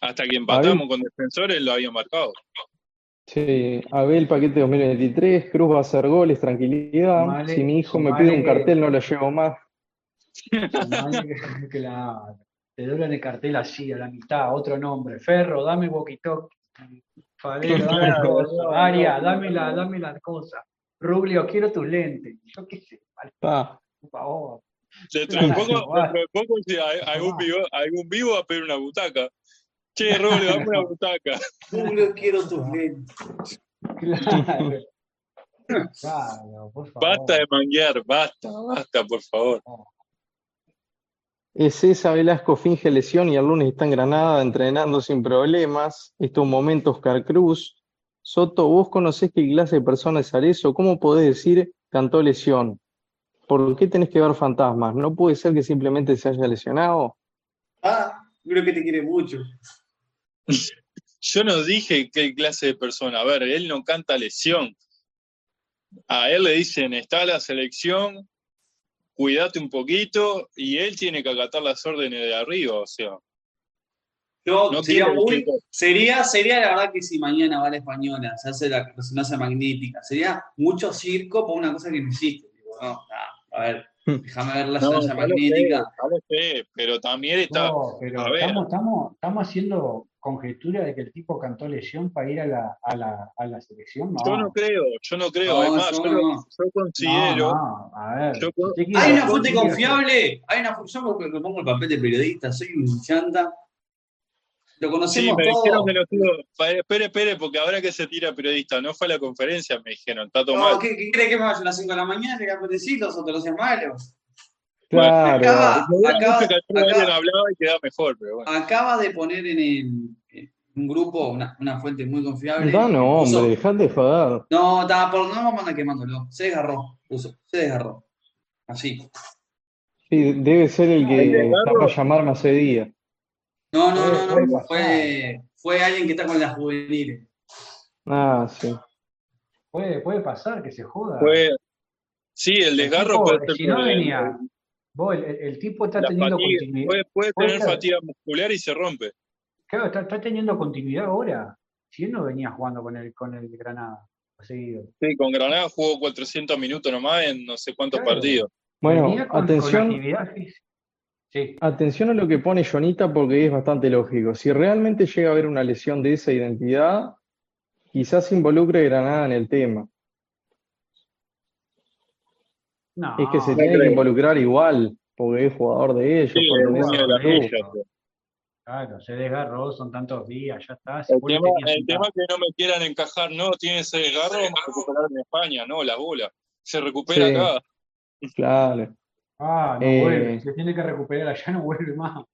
Hasta que empatamos con defensores lo habían marcado.
Sí, Abel Paquete 2023, Cruz va a hacer goles, tranquilidad. Si mi hijo me pide un cartel, no lo llevo más.
La- te doblan el cartel así, a la mitad, otro nombre. Ferro, dame walkie-talkie. [LAUGHS] Dame la cosa. Aria, dame la, dame la cosa. Rubio, quiero tus lentes. Yo qué sé, vale,
Pa.
por favor.
Dentro de
Claro,
poco,
igual.
dentro de poco si hay- algún, vivo, algún vivo va a pedir una butaca. Che, Roble, dame una butaca.
Julio, quiero tus lentes.
Claro. Claro, por favor.
Basta de manguear, basta, basta, por favor.
Es esa Velasco finge lesión y el lunes está en Granada entrenando sin problemas. Esto es un momento Oscar Cruz. Soto, vos conocés qué clase de persona es Arezzo. ¿Cómo podés decir cantó lesión? ¿Por qué tenés que ver fantasmas? ¿No puede ser que simplemente se haya lesionado?
Ah, creo que te quiere mucho.
Yo no dije qué clase de persona. A ver, él no canta lesión. A él le dicen, está la selección, cuídate un poquito, y él tiene que acatar las órdenes de arriba, o sea.
Yo
No
sería muy, sería, sería la verdad que si mañana va la española, se hace la resonancia magnética, sería mucho circo por una cosa que no existe. Digo, no, nah, a ver, déjame ver la
No,
resonancia
sé,
magnética.
sé, pero también está.
No, pero
a ver.
estamos, estamos, estamos haciendo conjetura de que el tipo cantó lesión para ir a la, a la, a la selección. No,
Yo no creo, yo no creo.
No,
Además,
yo
yo, lo-
no.
yo considero.
No, no, a ver.
Yo
si
puedo-
usted quiere-
Hay una fuente confiable, hay una yo me pongo el papel de periodista, soy un chanta. Lo
Sí,
conocemos
me
todos.
dijeron que no estuvo. Pa- Espere, espere, porque ahora que se tira periodista, no fue a la conferencia, me dijeron, está todo
No,
mal.
¿qué, ¿Qué cree que me vaya a las 5 de la mañana? Que decir los otros sean malos.
Claro.
Acaba,
Seguramente
acaba,
que Arturo
acaba-
Allen hablaba y quedaba mejor, pero bueno.
acaba de poner en, el- en un grupo una, una fuente muy confiable.
No, hombre, dejate de joder.
No, estaba por, no vamos a andar quemándolo. Se desgarró, puso, se desgarró. Así.
Sí, debe ser el que está para llamarme hace días.
No, no, no, no. Fue, fue alguien que está con las juveniles.
Ah, sí.
Puede, puede pasar que se joda.
Sí, el
El
desgarro
tipo,
puede ser
si no venía, vos, el, el tipo está
la
teniendo
fatiga,
continuidad.
puede, tener
ser.
fatiga muscular y se rompe.
Claro, está, está teniendo continuidad ahora. Si él no venía jugando con el, con el Granada seguido.
Sí, con Granada jugó 400 minutos nomás en no sé cuántos
Claro.
partidos.
Bueno,
con-
atención.
Sí,
atención a lo que pone Jonita porque es bastante lógico. Si realmente llega a haber una lesión de esa identidad, quizás involucre Granada en el tema.
No.
Es que se
no
tiene que involucrar igual, porque es jugador de ellos.
Sí, dueño de tuya.
Claro, se desgarró, son tantos días, ya está.
El tema, el es que no me quieran encajar, no, tiene ese desgarro, a recuperar en España, no, la bola. Se recupera
Sí.
acá.
Claro.
Ah, no
Eh.
vuelve, se tiene que recuperar allá, no vuelve más.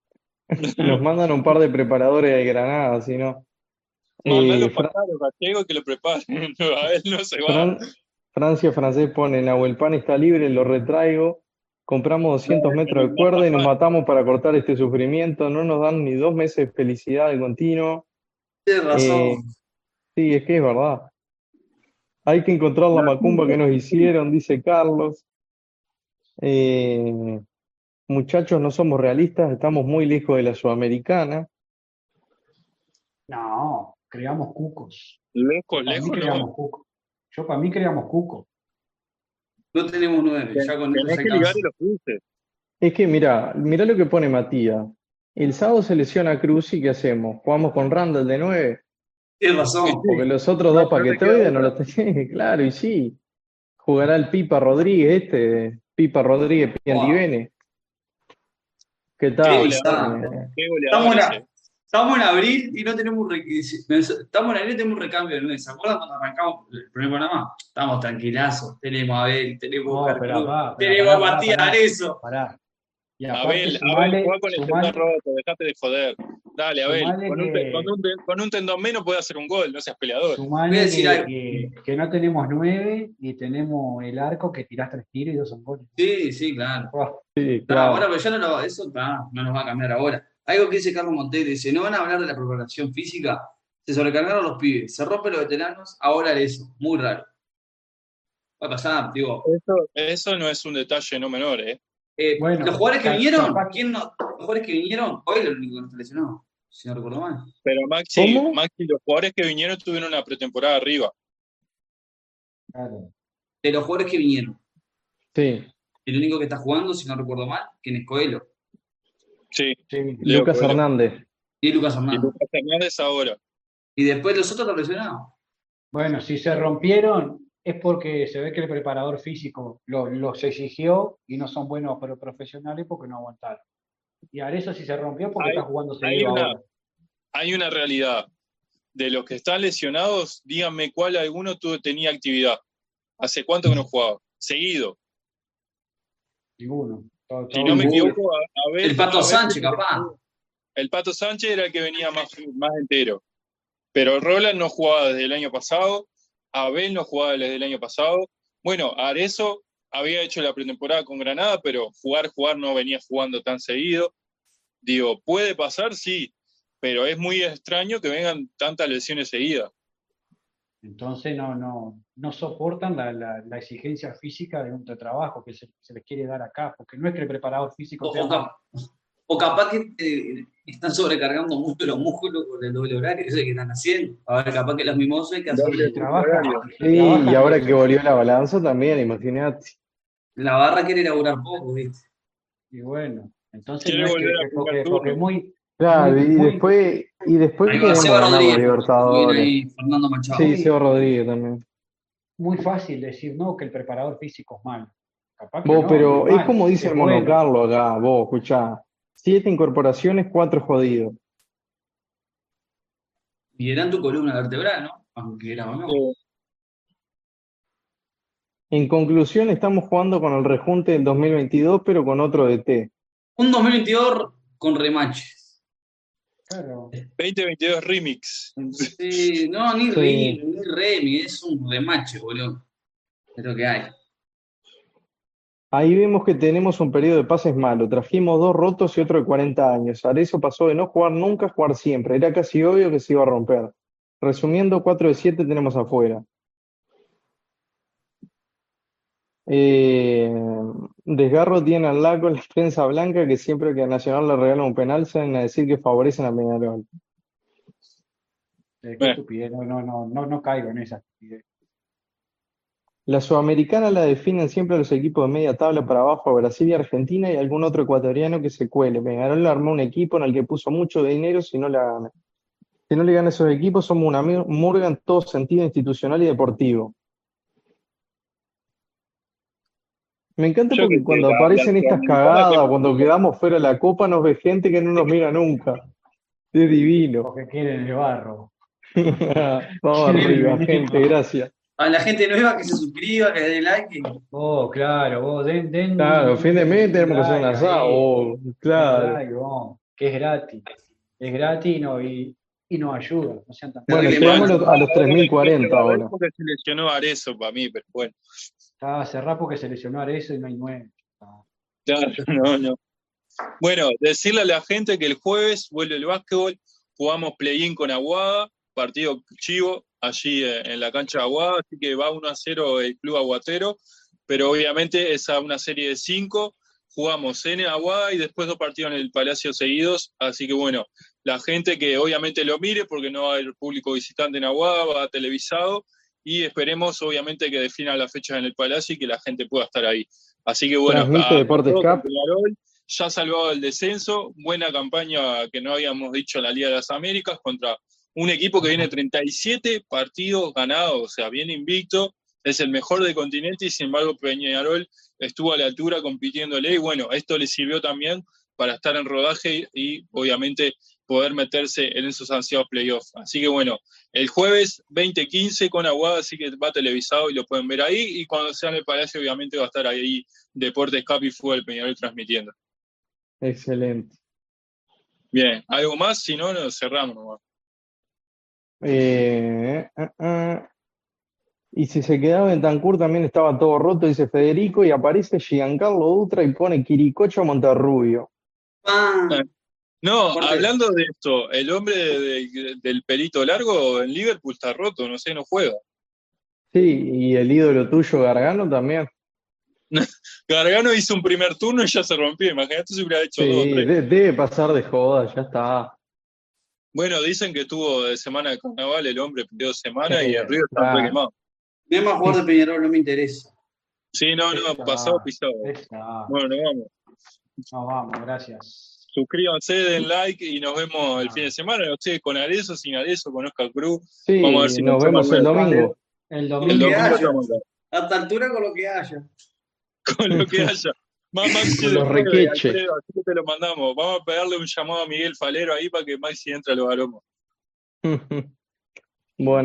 Nos mandan un par de preparadores de Granada, si no.
Mandalo
Eh,
para acá, los gallegos que lo preparen. [LAUGHS] A él no se va.
Fran- Francia francés pone, Nahuel Pan está libre, lo retraigo. Compramos 200 metros de cuerda y nos matamos para cortar este sufrimiento. No nos dan ni dos meses de felicidad de continuo.
Tienes razón.
Eh, sí, es que es verdad. Hay que encontrar la macumba que nos hicieron, dice Carlos. Eh, muchachos, no somos realistas, estamos muy lejos de la sudamericana.
No, creamos cucos.
Lejos, lejos, no.
creamos cucos. Yo para mí creamos cucos.
No tenemos nueve, ya con
Tenés que ligar y los cruces.
Es que mira, mira lo que pone Matías. El sábado se lesiona Cruz y ¿qué hacemos? ¿Jugamos con Randall de 9?
Tienes razón.
Porque los otros
No,
dos paquetoides no los tenés, [LAUGHS] claro, y sí. Jugará el Pipa Rodríguez, este, Pipa Rodríguez Piandivene. ¿Qué tal?
Sí, está.
Eh,
Qué
Estamos
goleador
en,
ese.
Estamos en abril y no tenemos un requisito. Estamos en abril y tenemos un recambio de nueve. ¿Se acuerdan cuando arrancamos el primer programa? Estamos tranquilazos. Tenemos a Abel, tenemos
No, pero
tenemos a
pará,
Matías
pará.
Arezo.
Pará. Y aparte,
Abel, Abel,
sumale,
juega con el
sumale-
tendón roto, dejate de joder. Dale, Abel, con un,
que-
te- con, un, te- con un tendón menos puede hacer un gol, no seas peleador.
Voy a decir
que,
algo.
que- que no tenemos nueve y tenemos el arco que tirás tres tiros y dos son goles.
Sí, sí, claro.
Buah,
sí, claro.
ahora, pero ya no, lo- eso está, no nos va a cambiar ahora. Algo que dice Carlos Montero, dice, no van a hablar de la preparación física, se sobrecargaron los pibes, se rompen los veteranos, ahora eso, muy raro. Va a pasar, digo,
Eso, eso no es un detalle no menor, ¿eh?
eh,
Bueno,
los jugadores que vinieron, ¿quién no? Los jugadores que vinieron, hoy es el único que no está lesionado, si no recuerdo mal.
Pero Maxi,
¿Cómo?
Maxi, los jugadores que vinieron tuvieron una pretemporada arriba.
claro.
De los jugadores que vinieron,
Sí,
el único que está jugando, si no recuerdo mal, ¿quién es Coelho?
Sí,
Lucas. Hernández.
Y Lucas
y
Hernández.
Lucas Hernández ahora.
Y después los otros están lesionados.
Bueno, si se rompieron es porque se ve que el preparador físico lo- los exigió y no son buenos pero profesionales porque no aguantaron. Y Arezo si se rompió porque
Hay-
está jugando
hay
seguido
una-. Hay una realidad. De los que están lesionados, díganme cuál alguno tuvo, tenía actividad. ¿Hace cuánto que no jugaba? Seguido.
Ninguno. Todo-
Si no me equivoco, a, a ver-
El Pato
a ver-
Sánchez, capaz.
El Pato Sánchez era el que venía más, más entero. Pero Roland no jugaba desde el año pasado. Abel no jugaba desde el año pasado. Bueno, Arezo había hecho la pretemporada con Granada, pero jugar, jugar no venía jugando tan seguido. Digo, puede pasar, sí, pero es muy extraño que vengan tantas lesiones seguidas.
Entonces no, no, no soportan la, la- la exigencia física de un trabajo que se, se les quiere dar acá, porque no es que el preparador físico
O,
sea
o cap- o capaz que eh, están sobrecargando mucho los músculos con el doble horario, eso es que están haciendo. A ver, capaz que los mimosos hay que hacer.
y
Sí, y ahora que volvió la balanza también, imagínate.
La barra quiere laburar poco, ¿viste?
Y bueno, entonces
Quiere
no es que-
volver a
que-
jugar
porque,
turno.
porque muy,
Claro, y después, y después
Ahí va
queremos
Seba
ganar la
Rodríguez.
Libertadores.
Y Fernando Machado.
Sí, Seba Rodríguez también.
muy fácil decir no, que el preparador físico es malo. Capaz que
Vos,
no,
pero es como dice el monocarlo acá, vos, escuchá. Siete incorporaciones, cuatro jodidos.
Y eran tu columna vertebral, ¿no? Aunque era o no.
En conclusión, estamos jugando con el rejunte del 2022, pero con otro DT.
Un 2022 con remaches.
Claro.
2022 Remix.
Sí, no, ni
Sí.
Remy, ni Remy, es un remache, boludo. Es lo que hay.
Ahí vemos que tenemos un periodo de pases malo. Trajimos dos rotos y otro de 40 años. Arezzo pasó de no jugar nunca a jugar siempre. Era casi obvio que se iba a romper. Resumiendo, 4 de 7 tenemos afuera. Eh, Desgarro tiene al lago [LAUGHS] la prensa blanca que siempre que a Nacional le regalan un penal salen a decir que favorecen a Peñarol.
Eh, qué estupidez, no, no, no, no, no caigo en esa estupidez.
La sudamericana la definen siempre los equipos de media tabla para abajo, Brasil y Argentina y algún otro ecuatoriano que se cuele. Peñarol le armó un equipo en el que puso mucho dinero si no la gana. Si no le gana a esos equipos, somos una murga en todo sentido institucional y deportivo. Me encanta
Yo
porque
que
cuando
la-
aparecen
la
estas cagadas,
que-
cuando quedamos fuera de la copa, nos ve gente que no nos mira nunca. Es divino.
Porque quieren el barro. [LAUGHS]
Vamos arriba, gente, gracias.
A la gente nueva que se suscriba, que dé like.
Oh, claro, vos, den, den.
Claro, fin de mes tenemos que hacer un asado. oh, claro.
like, que es gratis. Es gratis no, y, y nos ayuda. No sean tan
Bueno, llegamos a
mal.
los, a los 3.040 ahora.
Porque se lesionó Arezo para mí, pero bueno.
Estaba cerrado porque se lesionó Arezzo y no hay nueve.
Claro, [LAUGHS] no, no. Bueno, decirle a la gente que el jueves vuelve el básquetbol, jugamos play-in con Aguada, partido chivo allí eh, en la cancha de Aguada, así que va 1 a 0 el club aguatero, pero obviamente es a una serie de cinco, jugamos en Aguada y después dos partidos en el Palacio seguidos, así que bueno, la gente que obviamente lo mire porque no va a público visitante en Aguada, va televisado y esperemos obviamente que defina las fechas en el Palacio y que la gente pueda estar ahí. Así que bueno, a-
Deportes
todo
Cup.
Peñarol, ya salvado el descenso, buena campaña que no habíamos dicho en la Liga de las Américas contra un equipo que viene 37 partidos ganados, o sea, viene invicto, es el mejor del continente y sin embargo Peñarol estuvo a la altura compitiéndole y bueno, esto le sirvió también para estar en rodaje y obviamente poder meterse en esos ansiados playoffs. Así que bueno, el jueves 20:15 con Aguada, así que va televisado y lo pueden ver ahí y cuando sea en el Palacio obviamente va a estar ahí Deportes Cap y Fútbol Peñarol transmitiendo.
Excelente.
Bien, ¿algo más? Si no, nos cerramos nomás.
Eh, ah, ah. Y si se quedaba en Tancur también estaba todo roto, dice Federico, y aparece Giancarlo Dutra y pone Quiricocho Monterrubio.
Ah,
No, hablando de esto, el hombre de- de- del pelito largo en Liverpool está roto, no sé, no juega.
Sí, y el ídolo tuyo, Gargano, también. [LAUGHS]
Gargano hizo un primer turno y ya se rompió, imagínate si hubiera hecho
Sí,
dos o tres.
de- debe pasar de joda, ya está.
Bueno, dicen que tuvo de semana de carnaval el hombre, perdió semana
Sí,
y el río está quemado.
me más jugar de Peñarol, no me interesa.
Sí, no, no, pasado pisado.
esa-
Bueno, nos vamos.
No, vamos, gracias.
Suscríbanse, den like y nos vemos el fin de semana. Ustedes con Arezo, sin Arezo, con Oscar Cruz.
Sí,
Vamos a ver si
nos
nos
vemos el domingo.
El
El
domingo.
domingo estamos acá,
A esta altura con lo que haya.
con lo que haya. Más Maxi
Los requeche.
Así que te lo mandamos. Vamos a pegarle un llamado a Miguel Falero ahí para que Maxi entre a los aromos. [LAUGHS]